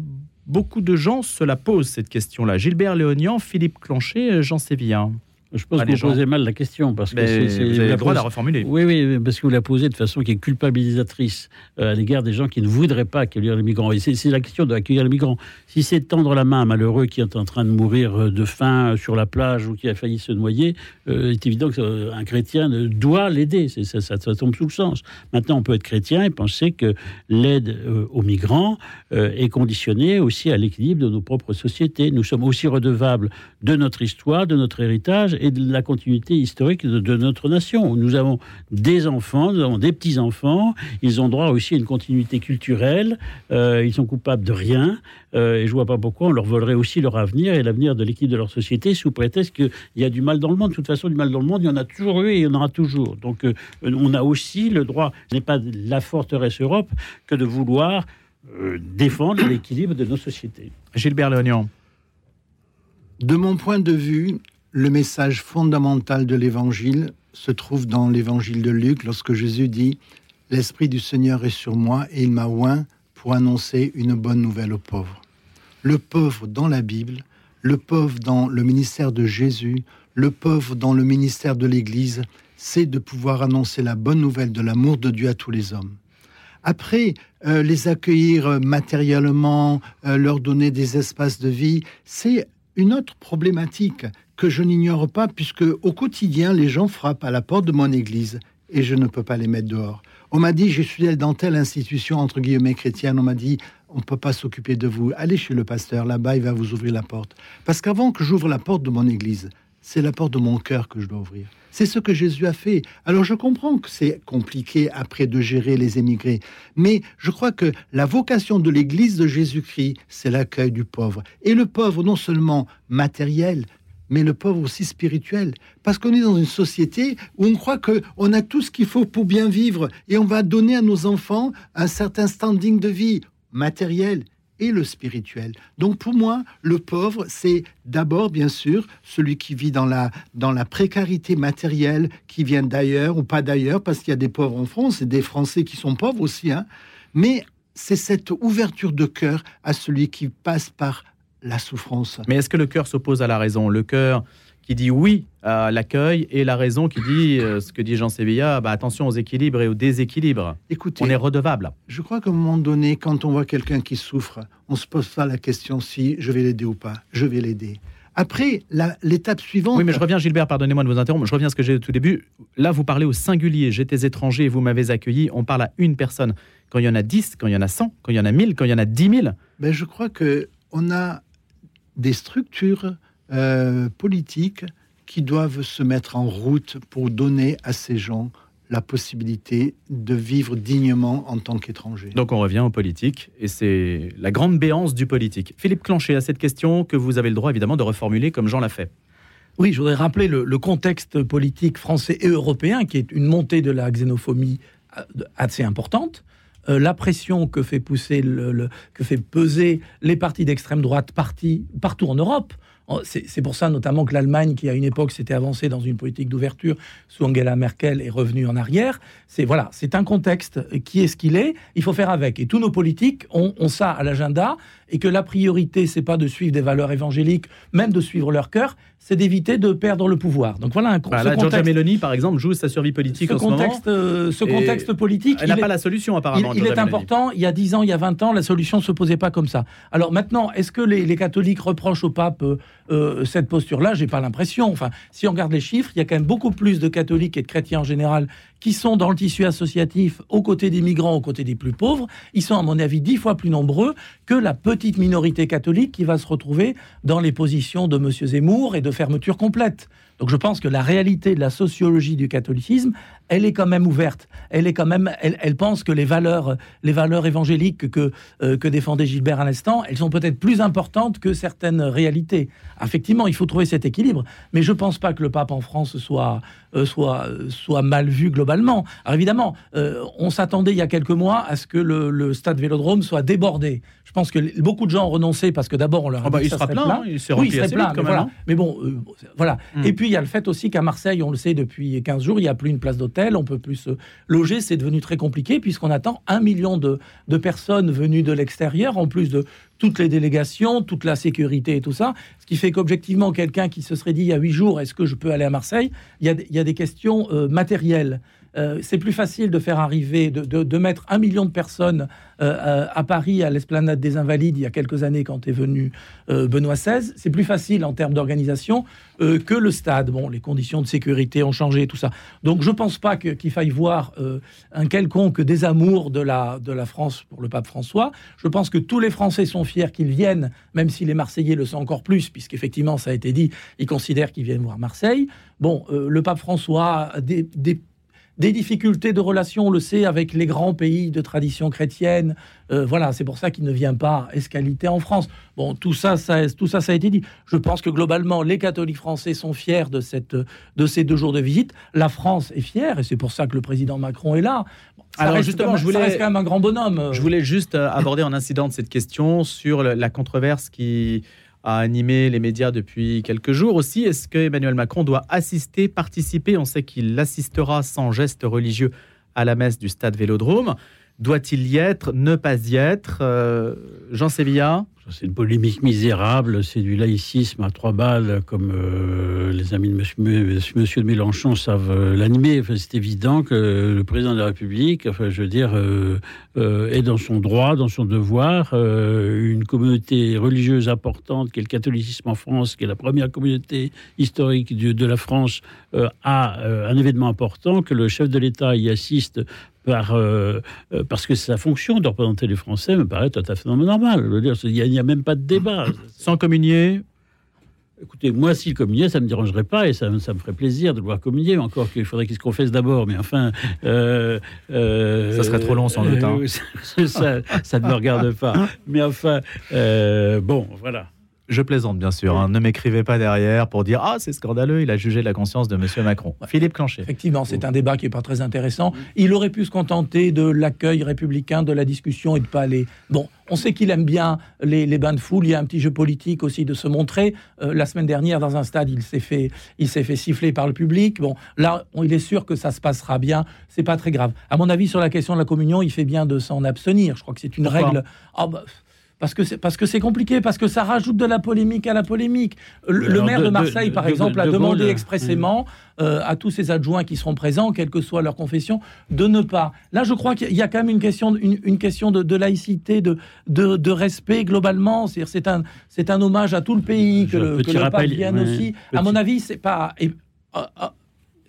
beaucoup de gens se la posent, cette question-là. Gilbert Léonian, Philippe Clanchet, Jean Sévillan. Je pense que vous posez mal la question parce que c'est, vous avez le droit de la reformuler. Oui, oui, parce que vous la posez de façon qui est culpabilisatrice euh, à l'égard des gens qui ne voudraient pas accueillir les migrants. Et c'est, la question d'accueillir les migrants. Si c'est tendre la main à un malheureux qui est en train de mourir euh, de faim sur la plage ou qui a failli se noyer, euh, est évident qu'un chrétien doit l'aider. ça, ça, tombe sous le sens. Maintenant, on peut être chrétien et penser que l'aide aux migrants est conditionnée aussi à l'équilibre de nos propres sociétés. Nous sommes aussi redevables de notre histoire, de notre héritage et de la continuité historique de, notre nation. Nous avons des enfants, nous avons des petits-enfants, ils ont droit aussi à une continuité culturelle, euh, ils sont coupables de rien, euh, et je ne vois pas pourquoi on leur volerait aussi leur avenir et l'avenir de l'équipe de leur société sous prétexte qu'il y a du mal dans le monde. De toute façon, du mal dans le monde, il y en a toujours eu et il y en aura toujours. Donc euh, on a aussi le droit, ce n'est pas la forteresse Europe, que de vouloir défendre l'équilibre de nos sociétés. Gilbert Léonion. De mon point de vue, le message fondamental de l'Évangile se trouve dans l'Évangile de Luc lorsque Jésus dit L'Esprit du Seigneur est sur moi et il m'a oint pour annoncer une bonne nouvelle aux pauvres. Le pauvre dans la Bible, le pauvre dans le ministère de Jésus, le pauvre dans le ministère de l'Église, c'est de pouvoir annoncer la bonne nouvelle de l'amour de Dieu à tous les hommes. Après, euh, les accueillir matériellement, euh, leur donner des espaces de vie, c'est une autre problématique que je n'ignore pas, puisque au quotidien, les gens frappent à la porte de mon église et je ne peux pas les mettre dehors. On m'a dit, je suis dans telle institution, entre guillemets, chrétienne, on m'a dit, on ne peut pas s'occuper de vous. Allez chez le pasteur, là-bas, il va vous ouvrir la porte. Parce qu'avant que j'ouvre la porte de mon église, c'est la porte de mon cœur que je dois ouvrir. C'est ce que Jésus a fait. Alors je comprends que c'est compliqué après de gérer les émigrés, mais je crois que la vocation de l'Église de Jésus-Christ, c'est l'accueil du pauvre. Et le pauvre, non seulement matériel, mais le pauvre aussi spirituel. Parce qu'on est dans une société où on croit qu'on a tout ce qu'il faut pour bien vivre et on va donner à nos enfants un certain standing de vie matériel et le spirituel. Donc pour moi, le pauvre, c'est d'abord, bien sûr, celui qui vit dans la, dans la précarité matérielle, qui vient d'ailleurs ou pas d'ailleurs, parce qu'il y a des pauvres en France et des Français qui sont pauvres aussi. Hein. Mais c'est cette ouverture de cœur à celui qui passe par la souffrance. Mais est-ce que le cœur s'oppose à la raison? Le cœur qui dit oui à l'accueil et la raison qui dit euh, ce que dit Jean Sévilla, bah, attention aux équilibres et aux déséquilibres. Écoutez, on est redevable. Je crois qu'à un moment donné, quand on voit quelqu'un qui souffre, on se pose pas la question si je vais l'aider ou pas. Je vais l'aider. Après, l'étape suivante. Oui, mais je reviens, Gilbert, pardonnez-moi de vous interrompre. Je reviens à ce que j'ai au tout début. Là, vous parlez au singulier. J'étais étranger et vous m'avez accueilli. On parle à une personne. Quand il y en a 10, quand il y en a 100, quand il y en a 1000, quand il y en a 10 000. Ben, je crois que on a des structures euh, politiques qui doivent se mettre en route pour donner à ces gens la possibilité de vivre dignement en tant qu'étrangers. Donc on revient aux politiques, et c'est la grande béance du politique. Philippe Clanchet, à cette question que vous avez le droit évidemment de reformuler comme Jean l'a fait. Oui, je voudrais rappeler le, contexte politique français et européen, qui est une montée de la xénophobie euh, assez importante. Euh, la pression que fait pousser que fait peser les partis d'extrême droite partout en Europe. C'est pour ça notamment que l'Allemagne, qui à une époque s'était avancée dans une politique d'ouverture sous Angela Merkel, est revenue en arrière. C'est voilà, c'est un contexte qui est ce qu'il est. Il faut faire avec. Et tous nos politiques ont, ça à l'agenda et que la priorité, c'est pas de suivre des valeurs évangéliques, même de suivre leur cœur, c'est d'éviter de perdre le pouvoir. Donc voilà un bah, là, Giorgia Meloni, par exemple, joue sa survie politique ce en contexte, ce moment. Euh, ce contexte politique, elle n'a pas la solution apparemment. Il, il est important. Il y a 10 ans, il y a 20 ans, la solution se posait pas comme ça. Alors maintenant, est-ce que les, les, catholiques reprochent au pape euh, euh, cette posture-là J'ai pas l'impression. Enfin, si on regarde les chiffres, il y a quand même beaucoup plus de catholiques et de chrétiens en général qui sont dans le tissu associatif aux côtés des migrants, aux côtés des plus pauvres. Ils sont, à mon avis, dix fois plus nombreux que la petite minorité catholique qui va se retrouver dans les positions de M. Zemmour et de fermeture complète. Donc je pense que la réalité de la sociologie du catholicisme, elle est quand même ouverte. Elle est quand même, elle, elle pense que les valeurs, les valeurs évangéliques que euh, que défendait Gilbert à l'instant, elles sont peut-être plus importantes que certaines réalités. Effectivement, il faut trouver cet équilibre, mais je pense pas que le pape en France soit euh, soit soit mal vu globalement. Alors évidemment, euh, on s'attendait il y a quelques mois à ce que le, le, stade Vélodrome soit débordé. Je pense que beaucoup de gens ont renoncé parce que d'abord on leur a oh bah, dit il ça sera serait plein, plein. hein, il s'est Oui, plein, vite, mais voilà. hein. Mais bon, euh, voilà. Mm. Et puis il y a le fait aussi qu'à Marseille, on le sait depuis 15 jours, il n'y a plus une place d'hôtel, on peut plus se loger, c'est devenu très compliqué puisqu'on attend un million de, personnes venues de l'extérieur, en plus de toutes les délégations, toute la sécurité et tout ça. Ce qui fait qu'objectivement, quelqu'un qui se serait dit il y a huit jours, est-ce que je peux aller à Marseille? Il y a, il y a des questions euh, matérielles. Euh, c'est plus facile de faire arriver, de, mettre un million de personnes euh, à Paris, à l'esplanade des Invalides, il y a quelques années, quand est venu euh, Benoît XVI. C'est plus facile en termes d'organisation que le stade. Bon, les conditions de sécurité ont changé, tout ça. Donc, je pense pas qu'il qu faille voir un quelconque désamour de la, France pour le pape François. Je pense que tous les Français sont fiers qu'ils viennent, même si les Marseillais le sont encore plus, puisqu'effectivement, ça a été dit, ils considèrent qu'ils viennent voir Marseille. Bon, le pape François des, des des difficultés de relations, on le sait, avec les grands pays de tradition chrétienne. Euh, voilà, c'est pour ça qu'il ne vient pas escalité en France. Bon, tout ça, ça, tout ça, ça a été dit. Je pense que globalement, les catholiques français sont fiers de, cette, de ces deux jours de visite. La France est fière, et c'est pour ça que le président Macron est là. Bon, ça Alors justement, même- je voulais- ça reste quand même un grand bonhomme. Je voulais juste euh, aborder en incident de cette question sur la controverse qui a animé les médias depuis quelques jours aussi. Est-ce que Emmanuel Macron doit assister, participer? On sait qu'il assistera sans geste religieux à la messe du stade Vélodrome. Doit-il y être, ne pas y être Euh, Jean Sévilla C'est une polémique misérable, c'est du laïcisme à trois balles, comme euh, les amis de monsieur, monsieur de Mélenchon savent euh, l'animer. Enfin, c'est évident que le président de la République, enfin, je veux dire, est dans son droit, dans son devoir. Une communauté religieuse importante, qui est le catholicisme en France, qui est la première communauté historique de, de la France, a un événement important, que le chef de l'État y assiste par, euh, euh, parce que c'est sa fonction de représenter les Français, me paraît tout à fait normal. Je veux dire, il n'y a, même pas de débat. Sans communier? Écoutez, moi, s'il communiait, ça ne me dérangerait pas et ça, ça me ferait plaisir de le voir communier. Encore qu'il faudrait qu'il se confesse d'abord, mais enfin. euh, euh, Ça serait trop long, sans doute, hein. euh, ça, ça ne me regarde pas. Mais enfin, euh, bon, voilà. Je plaisante, bien sûr. hein. Ne m'écrivez pas derrière pour dire Ah, c'est scandaleux, il a jugé la conscience de Monsieur Macron. Philippe Clanchet. Effectivement, c'est un débat qui n'est pas très intéressant. Il aurait pu se contenter de l'accueil républicain, de la discussion et de pas aller. Bon, on sait qu'il aime bien les, les bains de foule. Il y a un petit jeu politique aussi de se montrer. Euh, la semaine dernière, dans un stade, il s'est fait, il s'est fait siffler par le public. Bon, là, on- il est sûr que ça se passera bien. C'est pas très grave. À mon avis, sur la question de la communion, il fait bien de s'en abstenir. Je crois que c'est une Pourquoi règle. Ah bah, parce que c'est parce que c'est compliqué, parce que ça rajoute de la polémique à la polémique. Le, maire de- Marseille, de- par de- exemple, a de demandé Gaulle, expressément euh, à tous ses adjoints qui seront présents, quelle que soit leur confession, de ne pas. Là, je crois qu'il y a quand même une question, de- une, une question de, laïcité, de, de, respect globalement. C'est-à-dire, c'est un, c'est un hommage à tout le pays que Je- le, que le pape vienne aussi. À petit- mon avis, c'est pas. et- euh, euh,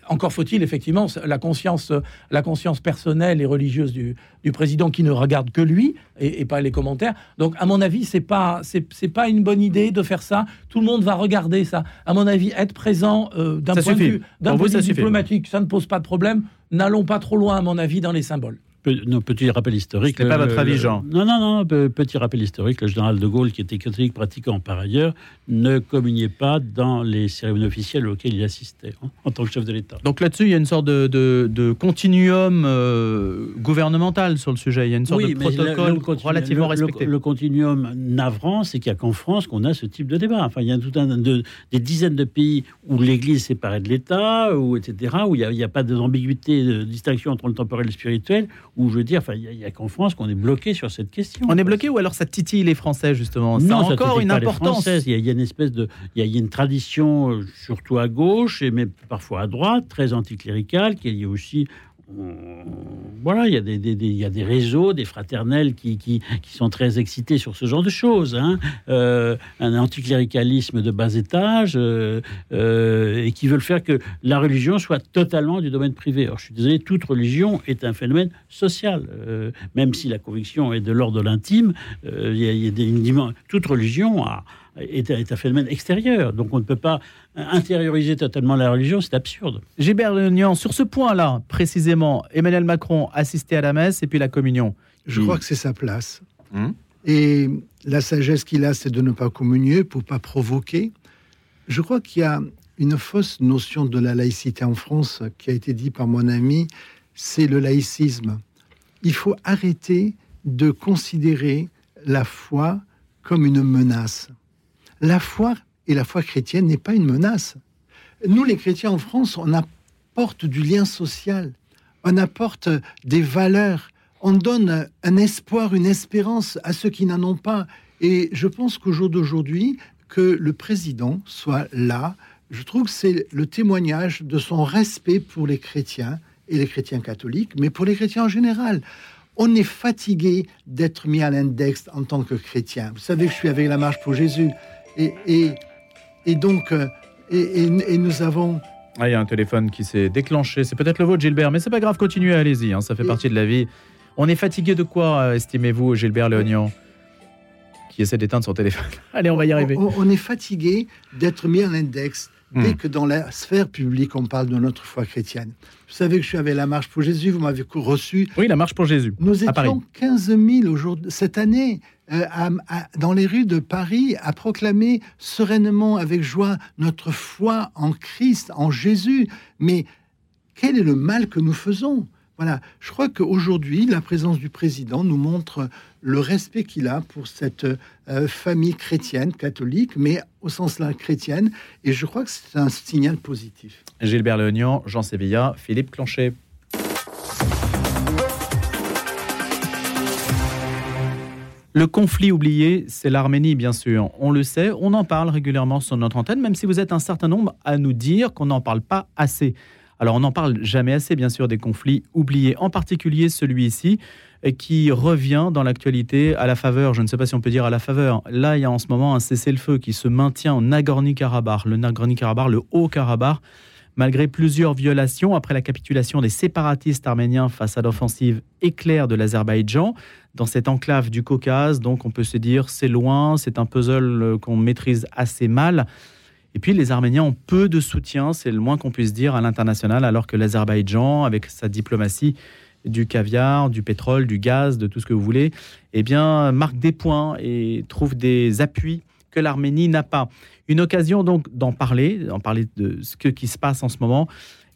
encore faut-il effectivement la conscience, la conscience personnelle et religieuse du, du président qui ne regarde que lui et, et pas les commentaires. Donc, à mon avis, c'est pas c'est pas une bonne idée de faire ça. Tout le monde va regarder ça. À mon avis, être présent euh, d'un point de vue, d'un suffit. diplomatique, ça ne pose pas de problème. N'allons pas trop loin, à mon avis, dans les symboles. Non, petit rappel historique. Ce n'est pas le- votre avis, Jean. Non, non, non. pe- Petit rappel historique. Le général de Gaulle, qui était catholique pratiquant par ailleurs, ne communiait pas dans les cérémonies officielles auxquelles il assistait hein, en tant que chef de l'État. Donc là-dessus, il y a une sorte de, de- de continuum euh, gouvernemental sur le sujet. Il y a une sorte de le- protocole le relativement le- respecté. Le, continuum navrant, c'est qu'il n'y a qu'en France qu'on a ce type de débat. Enfin, il y a tout un de, des dizaines de pays où l'Église est séparée de l'État, ou etc., où il n'y a, a pas d'ambiguïté, de distinction entre le temporel et le spirituel, où je veux dire, il n'y a, qu'en France qu'on est bloqué sur cette question. On est bloqué ou alors ça titille les Français justement? Non, ça a encore une importance. Il y, a, une espèce de, il y, a, une tradition, euh, surtout à gauche et mais parfois à droite, très anticléricale, qui est liée aussi voilà, il y, a des, il y a des réseaux, des fraternels qui, qui, sont très excités sur ce genre de choses. Hein. Euh, un anticléricalisme de bas étage euh, euh, et qui veulent faire que la religion soit totalement du domaine privé. Alors, je suis désolé, toute religion est un phénomène social, même si la conviction est de l'ordre de l'intime. il y a, toute religion a, est, un phénomène extérieur. Donc on ne peut pas intérioriser totalement la religion, c'est absurde. Gilbert Leunian, sur ce point-là, précisément, Emmanuel Macron assistait à la messe et puis la communion. Je crois que c'est sa place. Hmm. Et la sagesse qu'il a, c'est de ne pas communier pour pas provoquer. Je crois qu'il y a une fausse notion de la laïcité en France qui a été dit par mon ami, c'est le laïcisme. Il faut arrêter de considérer la foi comme une menace la foi et la foi chrétienne n'est pas une menace. Nous, les chrétiens en France, on apporte du lien social, on apporte des valeurs, on donne un espoir, une espérance à ceux qui n'en ont pas. Et je pense qu'au jour d'aujourd'hui, que le président soit là, je trouve que c'est le témoignage de son respect pour les chrétiens et les chrétiens catholiques, mais pour les chrétiens en général. On est fatigué d'être mis à l'index en tant que chrétien. Vous savez que je suis avec la marche pour Jésus. Et, et, donc, euh, et, nous avons... Ah, il y a un téléphone qui s'est déclenché. C'est peut-être le vôtre, Gilbert, mais c'est pas grave, continuez, allez-y, hein, ça fait partie de la vie. On est fatigué de quoi, euh, estimez-vous, Gilbert Léognan qui essaie d'éteindre son téléphone? Allez, on va y arriver. On, est fatigué d'être mis à l'index dès hmm. que dans la sphère publique, on parle de notre foi chrétienne. Vous savez que je suis avec la Marche pour Jésus, vous m'avez reçu. Oui, la Marche pour Jésus. Nous étions 15 000 aujourd'hui, cette année. Euh, dans les rues de Paris à proclamer sereinement, avec joie, notre foi en Christ, en Jésus. Mais quel est le mal que nous faisons? Voilà, je crois qu'aujourd'hui, la présence du président nous montre le respect qu'il a pour cette euh, famille chrétienne, catholique, mais au sens là chrétienne, et je crois que c'est un signal positif. Gilbert Leognan, Jean Sévilla, Philippe Clanchet. Le conflit oublié, c'est l'Arménie, bien sûr. On le sait, on en parle régulièrement sur notre antenne, même si vous êtes un certain nombre à nous dire qu'on n'en parle pas assez. Alors, on n'en parle jamais assez, bien sûr, des conflits oubliés, en particulier celui-ci, qui revient dans l'actualité à la faveur, je ne sais pas si on peut dire à la faveur. Là, il y a en ce moment un cessez-le-feu qui se maintient en Nagorno-Karabakh, le Nagorno-Karabakh, le Haut-Karabakh, malgré plusieurs violations après la capitulation des séparatistes arméniens face à l'offensive éclair de l'Azerbaïdjan dans cette enclave du Caucase. Donc on peut se dire c'est loin, c'est un puzzle euh, qu'on maîtrise assez mal. Et puis les Arméniens ont peu de soutien, c'est le moins qu'on puisse dire à l'international, alors que l'Azerbaïdjan, avec sa diplomatie du caviar, du pétrole, du gaz, de tout ce que vous voulez, eh bien marque des points et trouve des appuis que l'Arménie n'a pas. Une occasion donc d'en parler, d'en parler de ce qui se passe en ce moment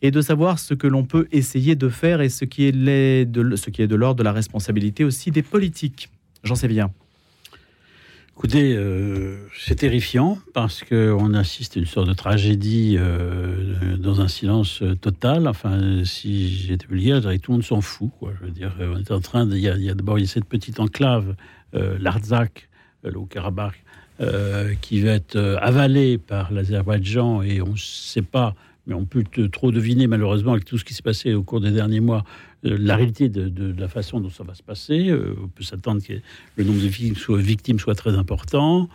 et de savoir ce que l'on peut essayer de faire et ce qui est, de, ce qui est de l'ordre de la responsabilité aussi des politiques. J'en sais bien. Écoutez, euh, c'est terrifiant parce qu'on assiste à une sorte de tragédie euh, dans un silence total. Enfin, si j'étais vulgaire, je tout le monde s'en fout. Je veux dire, on est en train de. Il y a, d'abord cette petite enclave, euh, l'Artsakh, le Haut-Karabakh, qui va être avalée par l'Azerbaïdjan et on ne sait pas mais on peut trop deviner malheureusement avec tout ce qui s'est passé au cours des derniers mois euh, la réalité de, la façon dont ça va se passer. Euh, on peut s'attendre que le nombre de victimes soit, très important.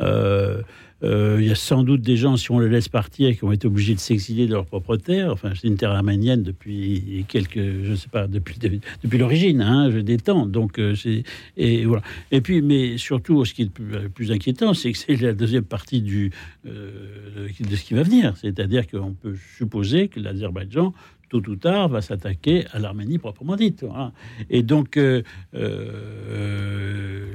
Euh, il y a sans doute des gens, si on les laisse partir, qui ont été obligés de s'exiler de leur propre terre. Enfin, c'est une terre arménienne depuis quelques, je ne sais pas, depuis, l'origine, hein, je détends. Donc, euh, et voilà. Et puis, mais surtout, ce qui est le plus, inquiétant, c'est que c'est la deuxième partie euh, de ce qui va venir. C'est-à-dire qu'on peut supposer que l'Azerbaïdjan tôt ou tard, va s'attaquer à l'Arménie proprement dite. Et donc, euh, euh,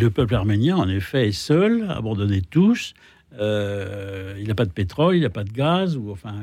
le peuple arménien, en effet, est seul, abandonné tous, il n'a pas de pétrole, il n'a pas de gaz, ou enfin,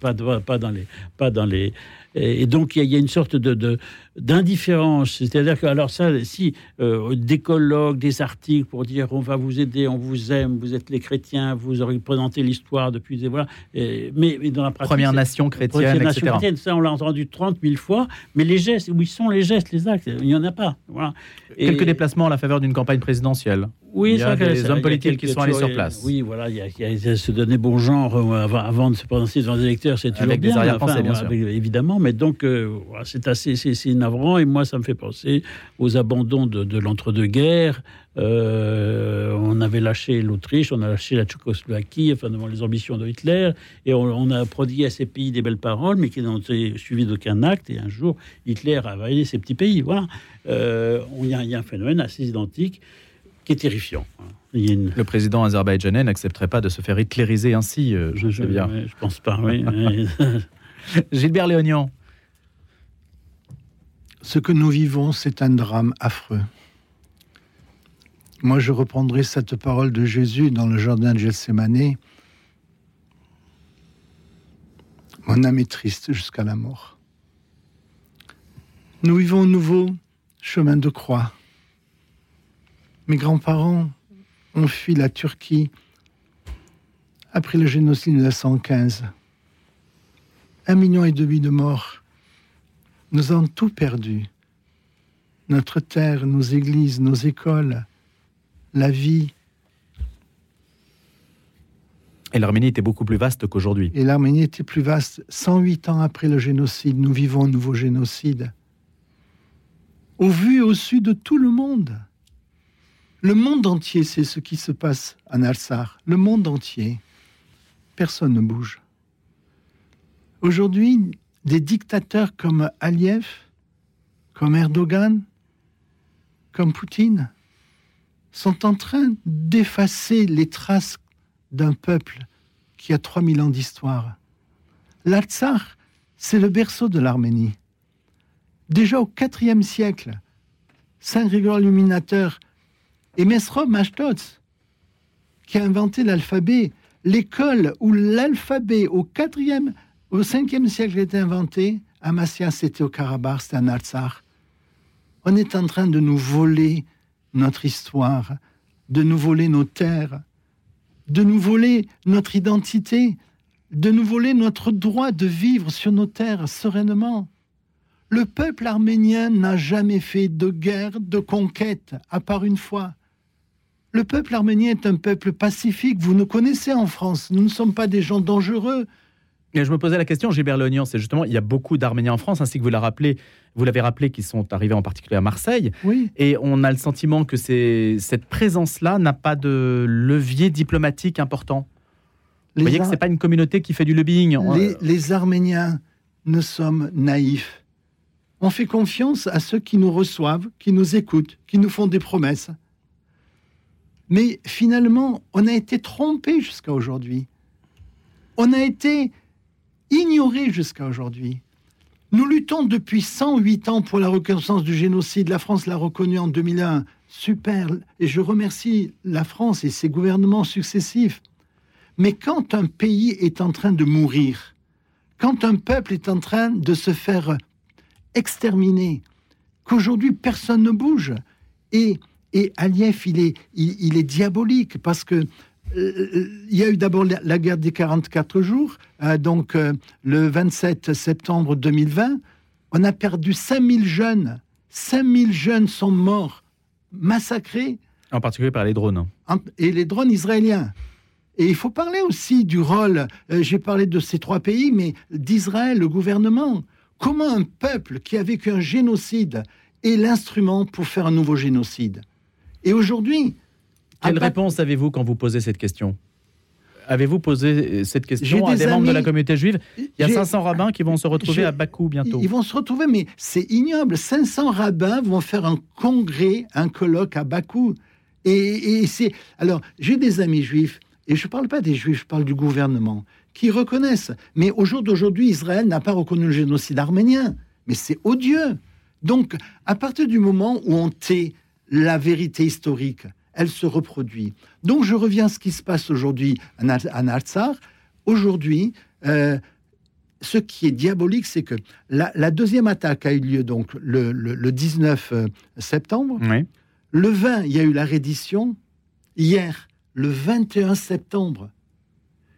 pas, pas, dans les, pas dans les, et donc, il y, a une sorte de, d'indifférence. C'est-à-dire que, alors ça, si euh, des colloques, des articles pour dire on va vous aider, on vous aime, vous êtes les chrétiens, vous aurez présenté l'histoire depuis, voilà. mais, mais, dans la pratique, première nation chrétienne, etc. ça on l'a entendu 30 000 fois. Mais les gestes, où ils sont les gestes, les actes Il n'y en a pas. Voilà. Quelques déplacements à la faveur d'une campagne présidentielle. Oui, il y a des hommes politiques qui sont allés sur place. Oui, voilà, il y, a, se donner bon genre euh, avant, de se prononcer devant les électeurs, c'est toujours Avec des arrière-pensées, bien sûr. évidemment, mais donc euh, c'est assez c'est navrant et moi ça me fait penser aux abandons de, l'entre-deux-guerres. Euh, on avait lâché l'Autriche, on a lâché la Tchécoslovaquie, enfin devant les ambitions de Hitler, et on, a prodigué à ces pays des belles paroles, mais qui n'ont été suivies d'aucun acte. Et un jour, Hitler a validé ces petits pays. Voilà, il y, a un phénomène assez identique qui est terrifiant. Le président azerbaïdjanais n'accepterait pas de se faire hitlériser ainsi, euh, je, je, bien. je pense pas, oui. Gilbert Léonian. Ce que nous vivons, c'est un drame affreux. Moi, je reprendrai cette parole de Jésus dans le jardin de Gethsemane. Mon âme est triste jusqu'à la mort. Nous vivons un nouveau chemin de croix mes grands-parents ont fui la Turquie après le génocide de 1915. Un million et demi de morts. Nous avons tout perdu. Notre terre, nos églises, nos écoles, la vie. Et l'Arménie était beaucoup plus vaste qu'aujourd'hui. Et l'Arménie était plus vaste. 108 ans après le génocide, nous vivons un nouveau génocide. Au vu et au su de tout le monde. Le monde entier sait ce qui se passe en Alsar. Le monde entier. Personne ne bouge. Aujourd'hui, des dictateurs comme Aliyev, comme Erdogan, comme Poutine, sont en train d'effacer les traces d'un peuple qui a 3000 ans d'histoire. L'Alsar, c'est le berceau de l'Arménie. Déjà au IVe siècle, Saint Grégoire l'Illuminateur et Mesrom Ashtotz, qui a inventé l'alphabet, l'école où l'alphabet au 4e, au 5e siècle été inventé, Amasia, c'était au Karabakh, c'était en Altsar. On est en train de nous voler notre histoire, de nous voler nos terres, de nous voler notre identité, de nous voler notre droit de vivre sur nos terres sereinement. Le peuple arménien n'a jamais fait de guerre, de conquête, à part une fois. Le peuple arménien est un peuple pacifique. Vous nous connaissez en France. Nous ne sommes pas des gens dangereux. Et je me posais la question, Gilbert Lognan, c'est justement, il y a beaucoup d'Arméniens en France, ainsi que vous l'avez rappelé, vous l'avez rappelé, qui sont arrivés en particulier à Marseille. Oui. Et on a le sentiment que cette présence-là n'a pas de levier diplomatique important. vous voyez que ce n'est pas une communauté qui fait du lobbying. Les, les Arméniens ne sommes naïfs. On fait confiance à ceux qui nous reçoivent, qui nous écoutent, qui nous font des promesses. Mais finalement, on a été trompé jusqu'à aujourd'hui. On a été ignoré jusqu'à aujourd'hui. Nous luttons depuis 108 ans pour la reconnaissance du génocide. La France l'a reconnu en 2001. Super. Et je remercie la France et ses gouvernements successifs. Mais quand un pays est en train de mourir, quand un peuple est en train de se faire exterminer, qu'aujourd'hui personne ne bouge, et et Aliyev, il est, il, est diabolique parce que il y a eu d'abord la, guerre des 44 jours, euh, donc euh, le 27 septembre 2020, on a perdu 5000 jeunes. 5000 jeunes sont morts, massacrés. En particulier par les drones. Et les drones israéliens. Et il faut parler aussi du rôle, j'ai parlé de ces trois pays, mais d'Israël, le gouvernement. Comment un peuple qui a vécu un génocide est l'instrument pour faire un nouveau génocide? Et aujourd'hui. Quelle réponse avez-vous quand vous posez cette question Avez-vous posé cette question à des membres de la communauté juive Il y a 500 rabbins qui vont se retrouver à Bakou bientôt. Ils vont se retrouver, mais c'est ignoble. 500 rabbins vont faire un congrès, un colloque à Bakou. Et, et c'est. Alors, j'ai des amis juifs, et je ne parle pas des juifs, je parle du gouvernement, qui reconnaissent. Mais au jour d'aujourd'hui, Israël n'a pas reconnu le génocide arménien. Mais c'est odieux. Donc, à partir du moment où on tait la vérité historique. Elle se reproduit. Donc je reviens à ce qui se passe aujourd'hui à Natsar. Aujourd'hui, euh, ce qui est diabolique, c'est que la, deuxième attaque a eu lieu donc le, 19 euh, septembre. Le 20, il y a eu la reddition. Hier, le 21 septembre,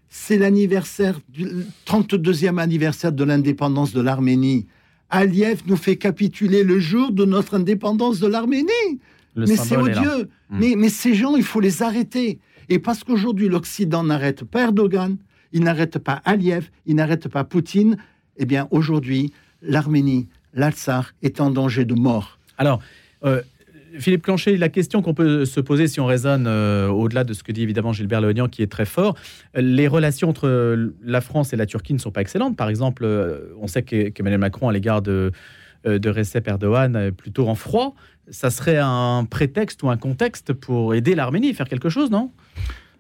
c'est l'anniversaire du 32e anniversaire de l'indépendance de l'Arménie. Aliyev nous fait capituler le jour de notre indépendance de l'Arménie. Mais c'est odieux. Hmm. Mais, mais ces gens, il faut les arrêter. Et parce qu'aujourd'hui, l'Occident n'arrête pas Erdogan, il n'arrête pas Aliyev, il n'arrête pas Poutine, eh bien, aujourd'hui, l'Arménie, l'Alsar est en danger de mort. Alors, euh, Philippe Clancher, la question qu'on peut se poser si on raisonne euh, au-delà de ce que dit évidemment Gilbert Léonian, qui est très fort, les relations entre la France et la Turquie ne sont pas excellentes. Par exemple, euh, on sait qu'Emmanuel Macron, à l'égard de, de Recep Erdogan, est plutôt en froid. Ça serait un prétexte ou un contexte pour aider l'Arménie, faire quelque chose, non?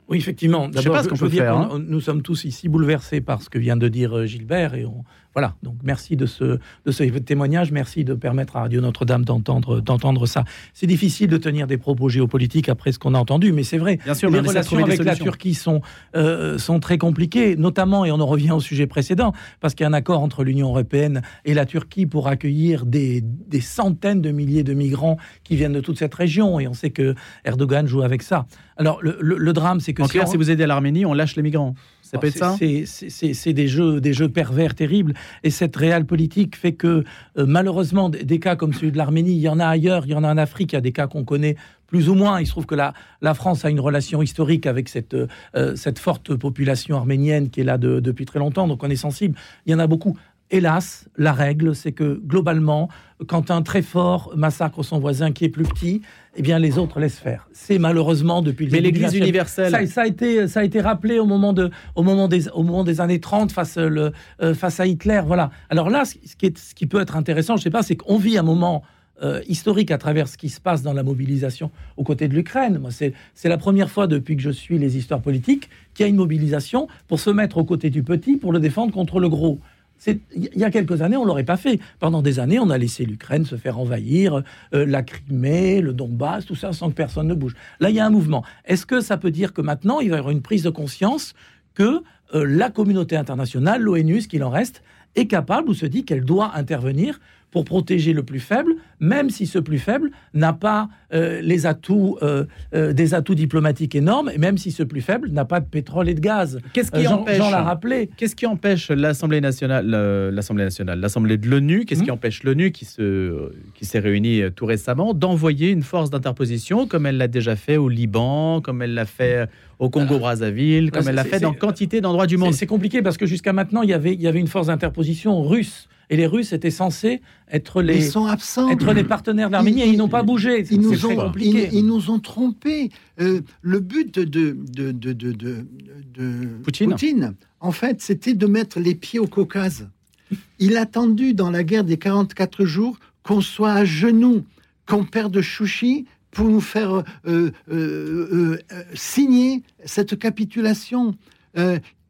Oui, effectivement. Je, peux dire hein. nous sommes tous ici bouleversés par ce que vient de dire Gilbert et on, voilà, donc merci de ce, de ce témoignage, merci de permettre à Radio Notre-Dame d'entendre, d'entendre ça. C'est difficile de tenir des propos géopolitiques après ce qu'on a entendu, mais c'est vrai. Bien sûr, les relations avec la Turquie sont, euh, sont très compliquées, notamment, et on en revient au sujet précédent, parce qu'il y a un accord entre l'Union européenne et la Turquie pour accueillir des, des centaines de milliers de migrants qui viennent de toute cette région, et on sait que Erdogan joue avec ça. Alors, le, le, drame, c'est que... En clair, si vous aidez l'Arménie, on lâche les migrants. C'est des jeux, des jeux pervers terribles. Et cette réelle politique fait que, euh, malheureusement, des cas comme celui de l'Arménie, il y en a ailleurs, il y en a en Afrique, il y a des cas qu'on connaît plus ou moins. Il se trouve que la, la France a une relation historique avec cette, euh, cette forte population arménienne qui est là depuis très longtemps, donc on est sensible. Il y en a beaucoup. Hélas, la règle, c'est que globalement, quand un très fort massacre son voisin qui est plus petit, eh bien les autres laissent faire. C'est malheureusement depuis le Mais l'Église universelle. Ça, a été, ça a été rappelé au moment, de, au moment, des, au moment des années 30 face, le, euh, face à Hitler. Voilà. Alors là, ce qui, est, ce qui peut être intéressant, je ne sais pas, c'est qu'on vit un moment euh, historique à travers ce qui se passe dans la mobilisation aux côtés de l'Ukraine. Moi, c'est la première fois depuis que je suis les histoires politiques qu'il y a une mobilisation pour se mettre aux côtés du petit pour le défendre contre le gros. Il y a quelques années, on l'aurait pas fait. Pendant des années, on a laissé l'Ukraine se faire envahir, euh, la Crimée, le Donbass, tout ça, sans que personne ne bouge. Là, il y a un mouvement. Est-ce que ça peut dire que maintenant, il va y avoir une prise de conscience que euh, la communauté internationale, l'ONU, ce qu'il en reste, est capable ou se dit qu'elle doit intervenir pour protéger le plus faible, même si ce plus faible n'a pas euh, les atouts, euh, euh, des atouts diplomatiques énormes, et même si ce plus faible n'a pas de pétrole et de gaz. Qu'est-ce qui empêche l'a rappelé. Qu'est-ce qui empêche l'Assemblée nationale, l'Assemblée nationale, l'Assemblée de l'ONU, qu'est-ce qui hmm. empêche l'ONU qui se, qui s'est réunie tout récemment d'envoyer une force d'interposition comme elle l'a déjà fait au Liban, comme elle l'a fait au Congo-Brazzaville, comme elle l'a fait dans quantité d'endroits du monde. C'est compliqué parce que jusqu'à maintenant, il y avait, il y avait une force d'interposition russe et les Russes étaient censés être les, ils sont absents. Être les partenaires de l'Arménie et ils n'ont pas bougé. Ils nous, ont, ils, nous ont trompés. Euh, le but de, de, de, de, Poutine. en fait, c'était de mettre les pieds au Caucase. Il a attendu dans la guerre des 44 jours qu'on soit à genoux, qu'on perde Chouchi pour nous faire euh, euh, signer cette capitulation.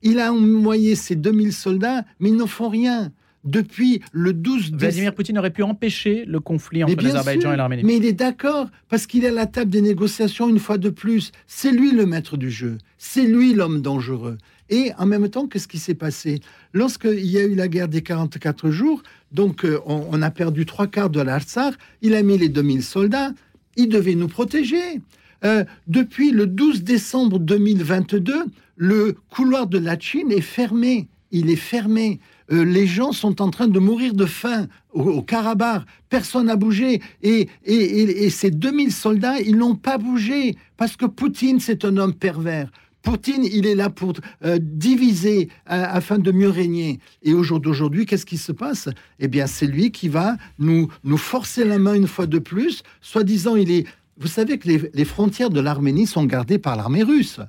Il a envoyé ses 2000 soldats, mais ils ne font rien depuis le 12 Vladimir Poutine aurait pu empêcher le conflit entre l'Azerbaïdjan et l'Arménie. Mais il est d'accord, parce qu'il est à la table des négociations une fois de plus. C'est lui le maître du jeu. C'est lui l'homme dangereux. Et en même temps, qu'est-ce qui s'est passé? Lorsqu'il y a eu la guerre des 44 jours, donc euh, on, a perdu trois quarts de l'Artsar, il a mis les 2000 soldats, il devait nous protéger. Euh, depuis le 12 décembre 2022, le couloir de la Chine est fermé. Il est fermé. Euh, les gens sont en train de mourir de faim au, Karabakh. Personne n'a bougé. Et, et, ces 2000 soldats, ils n'ont pas bougé parce que Poutine, c'est un homme pervers. Poutine, il est là pour euh, diviser afin de mieux régner. Et aujourd'hui, qu'est-ce qui se passe? Eh bien, c'est lui qui va nous, nous forcer la main une fois de plus. Soi-disant, il est. Vous savez que les frontières de l'Arménie sont gardées par l'armée russe.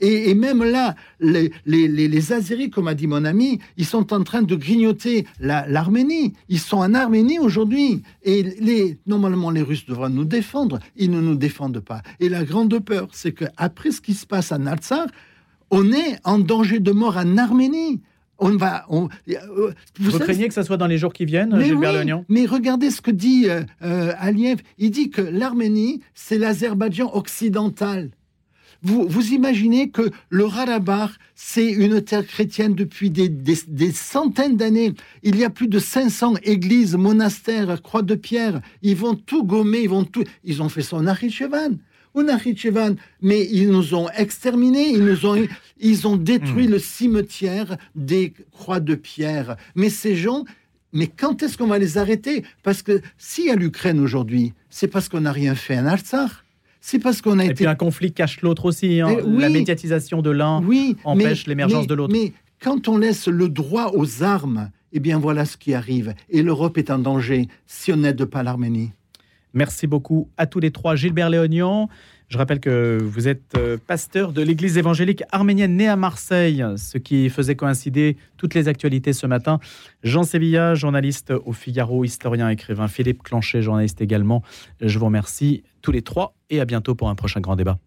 Et, même là, les, les, Azéris, comme a dit mon ami, ils sont en train de grignoter l'Arménie. ils sont en Arménie aujourd'hui. Et les, normalement, les Russes devraient nous défendre. Ils ne nous défendent pas. Et la grande peur, c'est qu'après ce qui se passe à Natsar, on est en danger de mort en Arménie. On va. On, euh, vous, craignez que ça soit dans les jours qui viennent, Gilbert oui, Mais regardez ce que dit euh, euh, Aliev. Il dit que l'Arménie, c'est l'Azerbaïdjan occidental. Vous, vous, imaginez que le Karabakh, c'est une terre chrétienne depuis des, des, centaines d'années. Il y a plus de 500 églises, monastères, croix de pierre. Ils vont tout gommer, ils vont tout. Ils ont fait ça en Nakhichevan mais ils nous ont exterminés, ils nous ont, ils ont détruit hmm. le cimetière des croix de pierre. Mais ces gens, mais quand est-ce qu'on va les arrêter? Parce que s'il y a l'Ukraine aujourd'hui, c'est parce qu'on n'a rien fait en Artsakh. C'est parce qu'on a Et été. puis un conflit cache l'autre aussi. Hein. La médiatisation de l'un oui, empêche l'émergence de l'autre. Mais quand on laisse le droit aux armes, eh bien voilà ce qui arrive. Et l'Europe est en danger si on n'aide pas l'Arménie. Merci beaucoup à tous les trois. Gilbert Léonion, je rappelle que vous êtes euh, pasteur de l'église évangélique arménienne née à Marseille, ce qui faisait coïncider toutes les actualités ce matin. Jean Sévilla, journaliste au Figaro, historien, écrivain. Philippe Clanchet, journaliste également. Je vous remercie tous les trois et à bientôt pour un prochain grand débat.